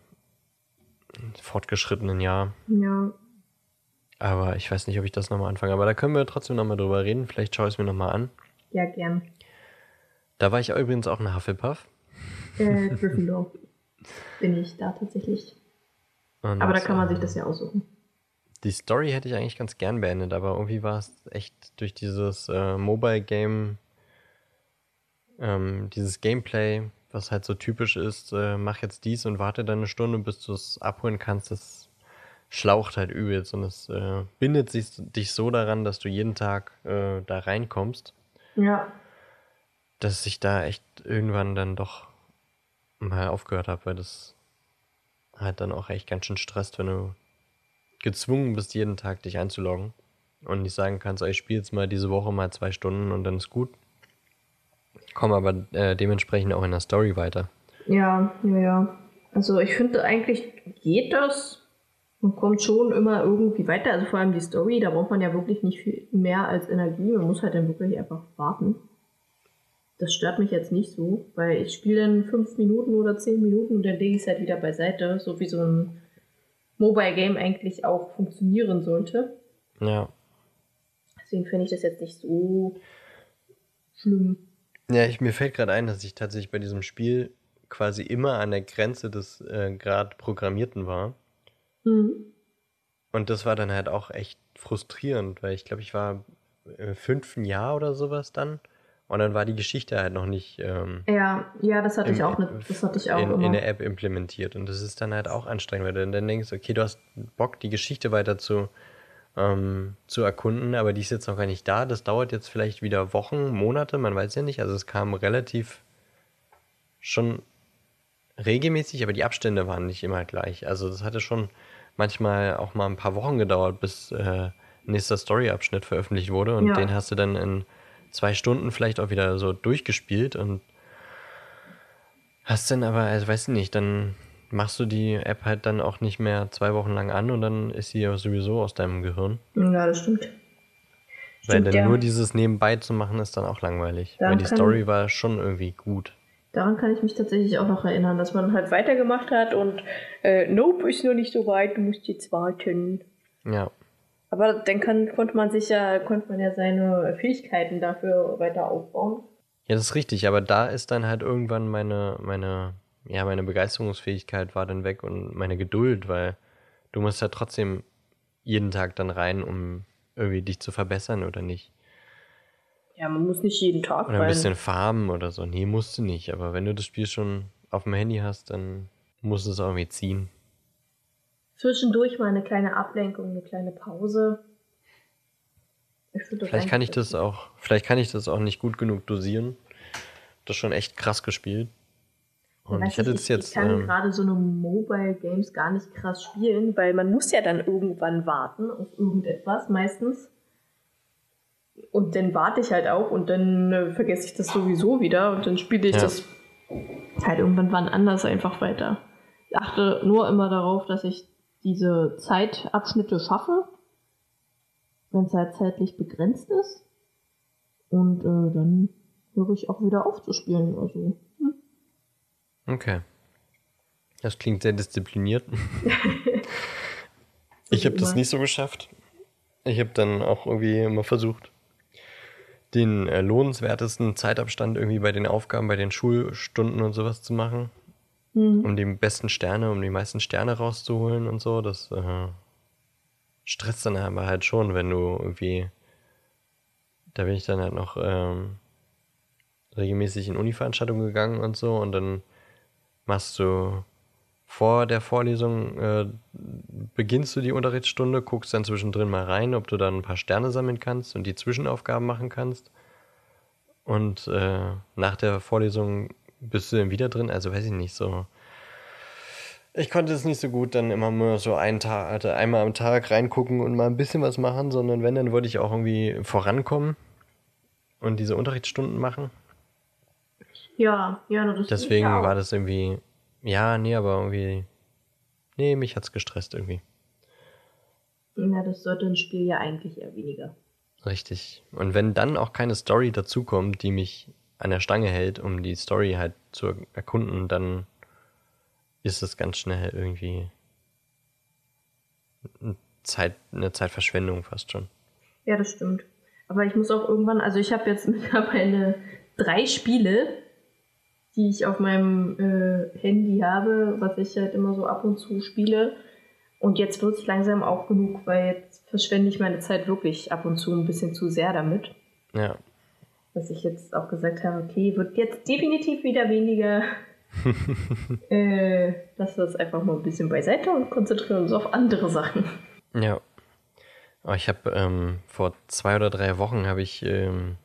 fortgeschrittenen Jahr. Ja. Aber ich weiß nicht, ob ich das nochmal anfange. Aber da können wir trotzdem nochmal drüber reden. Vielleicht schaue ich es mir nochmal an. Ja, gern. Da war ich übrigens auch ein Hufflepuff. Äh, Gryffindor. bin ich da tatsächlich. Und, Aber da kann man sich das ja aussuchen. Die Story hätte ich eigentlich ganz gern beendet, aber irgendwie war es echt durch dieses äh, Mobile-Game, ähm, dieses Gameplay, was halt so typisch ist, äh, mach jetzt dies und warte dann eine Stunde, bis du es abholen kannst, das schlaucht halt übelst und es äh, bindet sich, dich so daran, dass du jeden Tag äh, da reinkommst, Ja. dass ich da echt irgendwann dann doch mal aufgehört habe, weil das halt dann auch echt ganz schön stresst, wenn du gezwungen bist, jeden Tag dich einzuloggen und nicht sagen kannst, oh, ich spiele jetzt mal diese Woche mal zwei Stunden und dann ist gut. Kommen aber äh, dementsprechend auch in der Story weiter. Ja, ja, ja. Also ich finde eigentlich geht das. Man kommt schon immer irgendwie weiter. Also vor allem die Story, da braucht man ja wirklich nicht viel mehr als Energie. Man muss halt dann wirklich einfach warten. Das stört mich jetzt nicht so, weil ich spiele dann fünf Minuten oder zehn Minuten und dann lege ich es halt wieder beiseite, so wie so ein Mobile Game eigentlich auch funktionieren sollte. Ja. Deswegen finde ich das jetzt nicht so schlimm. Ja, ich, mir fällt gerade ein, dass ich tatsächlich bei diesem Spiel quasi immer an der Grenze des äh, gerade Programmierten war. Mhm. Und das war dann halt auch echt frustrierend, weil ich glaube, ich war im fünften Jahr oder sowas dann. Und dann war die Geschichte halt noch nicht ähm, Ja, ja, das hatte im- ich auch nicht. Das hatte ich auch in, in der App implementiert. Und das ist dann halt auch anstrengend, weil du dann denkst, okay, du hast Bock, die Geschichte weiter zu, ähm, zu erkunden, aber die ist jetzt noch gar nicht da. Das dauert jetzt vielleicht wieder Wochen, Monate, man weiß ja nicht. Also es kam relativ schon regelmäßig, aber die Abstände waren nicht immer gleich. Also das hatte schon manchmal auch mal ein paar Wochen gedauert, bis äh, nächster Story-Abschnitt veröffentlicht wurde. Und Ja. den hast du dann in zwei Stunden vielleicht auch wieder so durchgespielt und hast dann aber, also weiß ich nicht, dann machst du die App halt dann auch nicht mehr zwei Wochen lang an und dann ist sie ja sowieso aus deinem Gehirn. ja, das stimmt. Weil Stimmt, dann ja. nur dieses nebenbei zu machen ist dann auch langweilig. Daran Weil die Story war schon irgendwie gut. Daran kann ich mich tatsächlich auch noch erinnern, dass man halt weitergemacht hat und äh, Nope ist noch nicht so weit, du musst jetzt warten. Ja. Aber dann kann, konnte man sich ja, konnte man ja seine Fähigkeiten dafür weiter aufbauen. Ja, das ist richtig, aber da ist dann halt irgendwann meine, meine, ja, meine Begeisterungsfähigkeit war dann weg und meine Geduld, weil du musst ja trotzdem jeden Tag dann rein, um irgendwie dich zu verbessern oder nicht. Ja, man muss nicht jeden Tag Oder ein rein. bisschen farmen oder so. Nee, musst du nicht, aber wenn du das Spiel schon auf dem Handy hast, dann muss es auch irgendwie ziehen. Zwischendurch mal eine kleine Ablenkung, eine kleine Pause. Ich Vielleicht kann ich das auch, vielleicht kann ich das auch nicht gut genug dosieren. Das ist schon echt krass gespielt. Und Weiß ich hätte jetzt. Ich kann ähm, gerade so eine Mobile Games gar nicht krass spielen, weil man muss ja dann irgendwann warten auf irgendetwas meistens. Und dann warte ich halt auch und dann äh, vergesse ich das sowieso wieder und dann spiele ich Ja. das halt irgendwann wann anders einfach weiter. Ich achte nur immer darauf, dass ich diese Zeitabschnitte schaffe, wenn es halt zeitlich begrenzt ist. Und äh, dann höre ich auch wieder auf zu spielen. Also, hm. Okay. Das klingt sehr diszipliniert. ich habe das nicht so geschafft. Ich habe dann auch irgendwie immer versucht, den äh, lohnenswertesten Zeitabstand irgendwie bei den Aufgaben, bei den Schulstunden und sowas zu machen, hm. um die besten Sterne, um die meisten Sterne rauszuholen und so. Das äh, stresst dann aber halt schon, wenn du irgendwie. Da bin ich dann halt noch ähm, regelmäßig in Uni-Veranstaltungen gegangen und so und dann machst du vor der Vorlesung, äh, beginnst du die Unterrichtsstunde, guckst dann zwischendrin mal rein, ob du dann ein paar Sterne sammeln kannst und die Zwischenaufgaben machen kannst. Und äh, nach der Vorlesung bist du dann wieder drin, also weiß ich nicht, so. Ich konnte es nicht so gut dann immer nur so einen Tag, also einmal am Tag reingucken und mal ein bisschen was machen, sondern wenn, dann wollte ich auch irgendwie vorankommen und diese Unterrichtsstunden machen. Ja, ja, das Deswegen war das irgendwie, ja, nee, aber irgendwie, nee, mich hat's gestresst irgendwie. Ja, das sollte ein Spiel ja eigentlich eher weniger. Richtig. Und wenn dann auch keine Story dazukommt, die mich an der Stange hält, um die Story halt zu erkunden, dann ist es ganz schnell irgendwie Zeit, eine Zeitverschwendung fast schon. Ja, das stimmt. Aber ich muss auch irgendwann, also ich habe jetzt mittlerweile drei Spiele, die ich auf meinem äh, Handy habe, was ich halt immer so ab und zu spiele. Und jetzt wird es langsam auch genug, weil jetzt verschwende ich meine Zeit wirklich ab und zu ein bisschen zu sehr damit. Ja. Dass ich jetzt auch gesagt habe, okay, wird jetzt definitiv wieder weniger. äh, lassen wir es einfach mal ein bisschen beiseite und konzentrieren uns auf andere Sachen. Ja. Aber ich habe ähm, vor zwei oder drei Wochen habe ich ähm,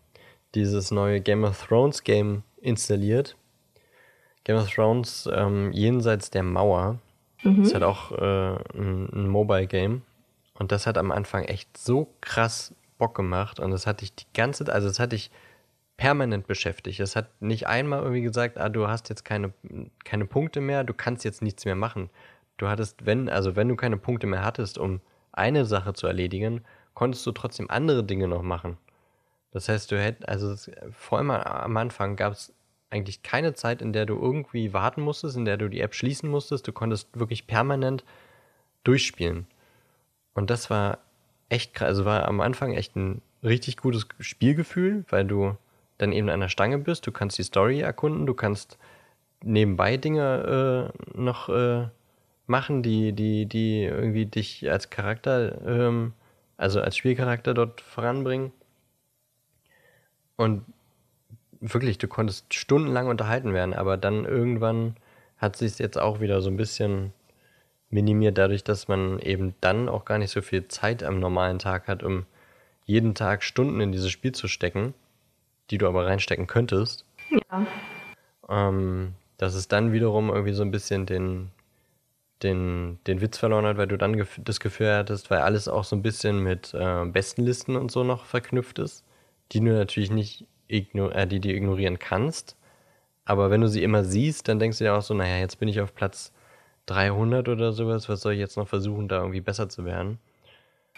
dieses neue Game of Thrones Game installiert. Game of Thrones ähm, jenseits der Mauer. Mhm. Ist halt auch äh, ein, ein Mobile Game. Und das hat am Anfang echt so krass Bock gemacht. Und das hatte ich die ganze Zeit, also das hatte ich permanent beschäftigt. Es hat nicht einmal irgendwie gesagt, ah, du hast jetzt keine, keine Punkte mehr, du kannst jetzt nichts mehr machen. Du hattest, wenn, also wenn du keine Punkte mehr hattest, um eine Sache zu erledigen, konntest du trotzdem andere Dinge noch machen. Das heißt, du hättest, also vor allem am Anfang gab es eigentlich keine Zeit, in der du irgendwie warten musstest, in der du die App schließen musstest. Du konntest wirklich permanent durchspielen. Und das war echt krass. Also war am Anfang echt ein richtig gutes Spielgefühl, weil du dann eben an der Stange bist. Du kannst die Story erkunden, du kannst nebenbei Dinge äh, noch äh, machen, die, die, die irgendwie dich als Charakter, ähm, also als Spielcharakter dort voranbringen. Und wirklich, du konntest stundenlang unterhalten werden, aber dann irgendwann hat sich jetzt auch wieder so ein bisschen minimiert, dadurch, dass man eben dann auch gar nicht so viel Zeit am normalen Tag hat, um jeden Tag Stunden in dieses Spiel zu stecken, die du aber reinstecken könntest. Ja. Ähm, dass es dann wiederum irgendwie so ein bisschen den, den, den Witz verloren hat, weil du dann das Gefühl hattest, weil alles auch so ein bisschen mit äh, Bestenlisten und so noch verknüpft ist, die du natürlich nicht äh, die du ignorieren kannst. Aber wenn du sie immer siehst, dann denkst du dir auch so, naja, jetzt bin ich auf Platz 300 oder sowas, was soll ich jetzt noch versuchen, da irgendwie besser zu werden?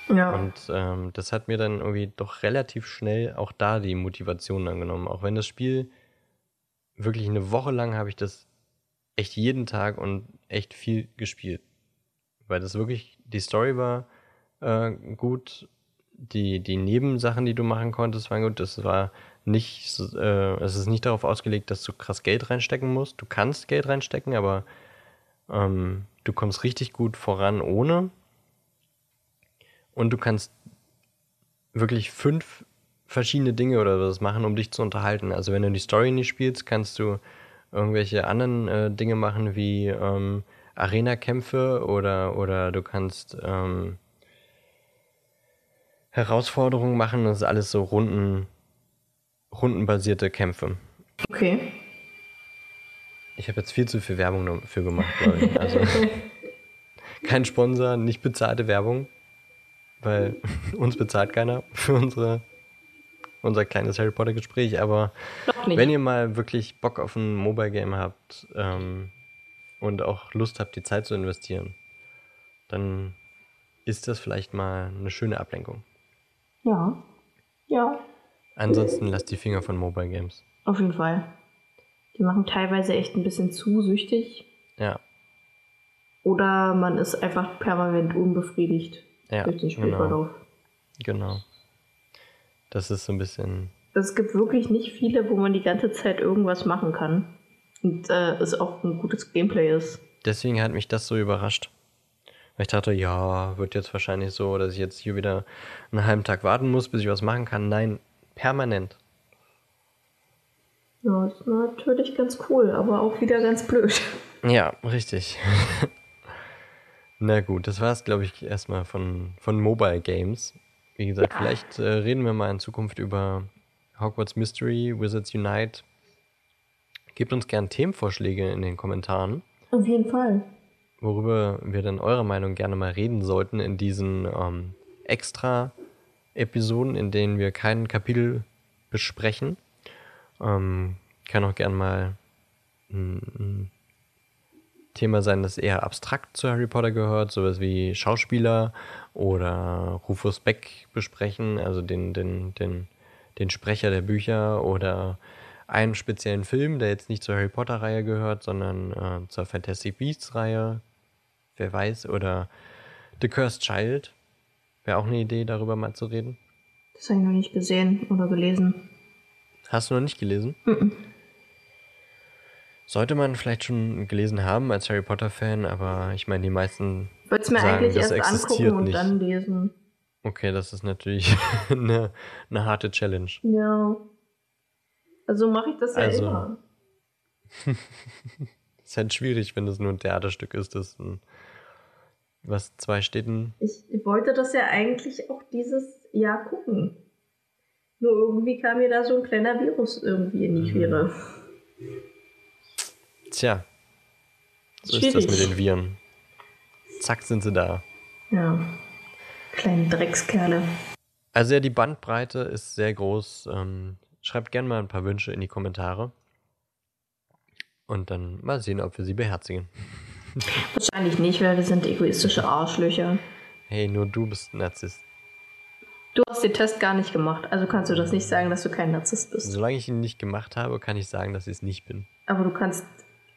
Ja. Und ähm, das hat mir dann irgendwie doch relativ schnell auch da die Motivation angenommen. Auch wenn das Spiel wirklich eine Woche lang habe ich das echt jeden Tag und echt viel gespielt. Weil das wirklich, die Story war äh, gut, die, die Nebensachen, die du machen konntest, waren gut. Das war nicht, äh, es ist nicht darauf ausgelegt, dass du krass Geld reinstecken musst. Du kannst Geld reinstecken, aber ähm, du kommst richtig gut voran ohne. Und du kannst wirklich fünf verschiedene Dinge oder was machen, um dich zu unterhalten. Also wenn du die Story nicht spielst, kannst du irgendwelche anderen äh, Dinge machen wie ähm, Arena-Kämpfe oder, oder du kannst ähm, Herausforderungen machen. Das ist alles so Runden, rundenbasierte Kämpfe. Okay. Ich habe jetzt viel zu viel Werbung dafür gemacht, glaube ich. Also kein Sponsor, nicht bezahlte Werbung, weil uns bezahlt keiner für unsere, unser kleines Harry Potter Gespräch. Aber wenn ihr mal wirklich Bock auf ein Mobile Game habt ähm, und auch Lust habt, die Zeit zu investieren, dann ist das vielleicht mal eine schöne Ablenkung. Ja. Ja. Ansonsten lasst die Finger von Mobile Games. Auf jeden Fall. Die machen teilweise echt ein bisschen zu süchtig. Ja. Oder man ist einfach permanent unbefriedigt ja, Spielverlauf. Genau. genau. Das ist so ein bisschen. Es gibt wirklich nicht viele, wo man die ganze Zeit irgendwas machen kann. Und äh, es auch ein gutes Gameplay ist. Deswegen hat mich das so überrascht. Weil ich dachte, ja, wird jetzt wahrscheinlich so, dass ich jetzt hier wieder einen halben Tag warten muss, bis ich was machen kann. Nein, permanent. Ja, ist natürlich ganz cool, aber auch wieder ganz blöd. Ja, richtig. Na gut, das war es, glaube ich, erstmal von, von Mobile Games. Wie gesagt, ja. vielleicht äh, reden wir mal in Zukunft über Hogwarts Mystery, Wizards Unite. Gebt uns gern Themenvorschläge in den Kommentaren. Auf jeden Fall. Worüber wir dann eurer Meinung gerne mal reden sollten in diesen ähm, extra Episoden, in denen wir kein Kapitel besprechen. Ähm, kann auch gern mal ein, Thema sein, das eher abstrakt zu Harry Potter gehört, sowas wie Schauspieler oder Rufus Beck besprechen, also den, den, den, den Sprecher der Bücher oder einen speziellen Film, der jetzt nicht zur Harry Potter-Reihe gehört, sondern äh, zur Fantastic Beasts-Reihe. Wer weiß, oder The Cursed Child. Wäre auch eine Idee, darüber mal zu reden. Das habe ich noch nicht gesehen oder gelesen. Hast du noch nicht gelesen? Mhm. Sollte man vielleicht schon gelesen haben als Harry Potter-Fan, aber ich meine, die meisten. Würde es mir sagen, eigentlich erst angucken und nicht. dann lesen. Okay, das ist natürlich eine, eine harte Challenge. Ja. Also mache ich das ja also, immer. ist halt schwierig, wenn das nur ein Theaterstück ist, das ein, was zwei Städten. Ich wollte das ja eigentlich auch dieses Jahr gucken. Nur irgendwie kam mir da so ein kleiner Virus irgendwie in die Quere. Tja. So Schwierig. ist das mit den Viren. Zack, sind sie da. Ja. Kleine Dreckskerle. Also ja, die Bandbreite ist sehr groß. Ähm, Schreibt gerne mal ein paar Wünsche in die Kommentare. Und dann mal sehen, ob wir sie beherzigen. Wahrscheinlich nicht, weil wir sind egoistische Arschlöcher. Hey, nur du bist ein Narzisst. Du hast den Test gar nicht gemacht, also kannst du das nicht sagen, dass du kein Narzisst bist. Solange ich ihn nicht gemacht habe, kann ich sagen, dass ich es nicht bin. Aber du kannst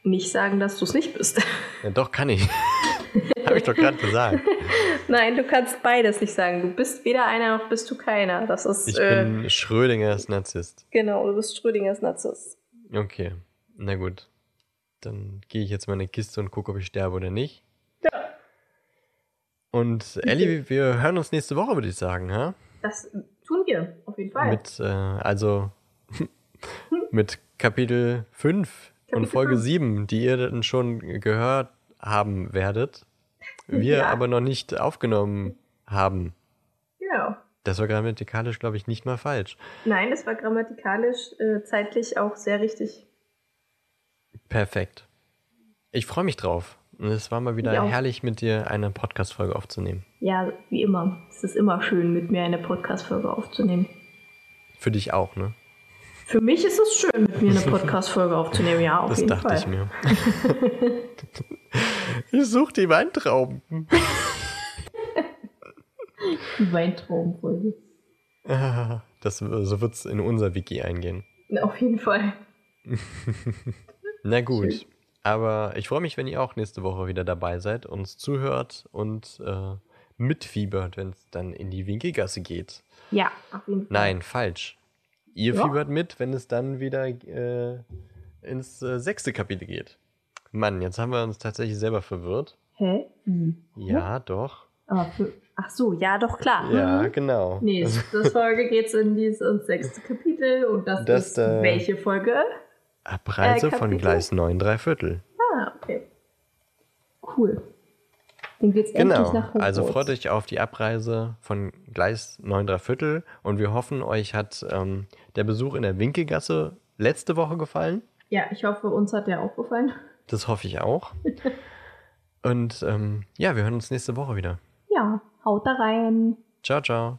nicht sagen, dass du es nicht bist. Ja, doch, kann ich. habe ich doch gerade gesagt. Nein, du kannst beides nicht sagen. Du bist weder einer noch bist du keiner. Das ist. Ich äh, bin Schrödingers Narzisst. Genau, du bist Schrödingers Narzisst. Okay, na gut. Dann gehe ich jetzt mal in eine Kiste und gucke, ob ich sterbe oder nicht. Ja. Und Ellie, wir hören uns nächste Woche, würde ich sagen, ha? Das tun wir, auf jeden Fall. Mit, äh, also mit Kapitel 5 und Folge 5. 7, die ihr dann schon gehört haben werdet, wir Ja. aber noch nicht aufgenommen haben. Genau. Das war grammatikalisch, glaube ich, nicht mal falsch. Nein, das war grammatikalisch äh, zeitlich auch sehr richtig. Perfekt. Ich freue mich drauf. Und es war mal wieder auch. herrlich, mit dir eine Podcast-Folge aufzunehmen. Ja, wie immer. Es ist immer schön, mit mir eine Podcast-Folge aufzunehmen. Für dich auch, ne? Für mich ist es schön, mit mir eine Podcast-Folge aufzunehmen. Ja, auf Das jeden dachte Fall. ich mir. ich suche die Weintrauben. Die Weintraubenfolge. Ah, Das, so wird es in unser Wiki eingehen. Auf jeden Fall. Na gut. Schön. Aber ich freue mich, wenn ihr auch nächste Woche wieder dabei seid, uns zuhört und äh, mitfiebert, wenn es dann in die Winkelgasse geht. Ja, auf jeden Fall. Nein, falsch. Ihr Ja. fiebert mit, wenn es dann wieder äh, ins äh, sechste Kapitel geht. Mann, jetzt haben wir uns tatsächlich selber verwirrt. Hä? Wie? Ja, doch. Aber für, ach so, ja, doch, klar. Ja, Mhm. genau. Nee, das Folge geht in dieses ins sechste Kapitel und das, Das, ist äh, welche Folge? Abreise Äh, von? Gleis 9, drei Viertel. Ah, okay. Cool. Dann geht's endlich Genau. nach Hogwarts. Also freut euch auf die Abreise von Gleis 9, drei Viertel und wir hoffen, euch hat ähm, der Besuch in der Winkelgasse letzte Woche gefallen. Ja, ich hoffe, uns hat der auch gefallen. Das hoffe ich auch. Und ähm, ja, wir hören uns nächste Woche wieder. Ja, haut da rein. Ciao, ciao.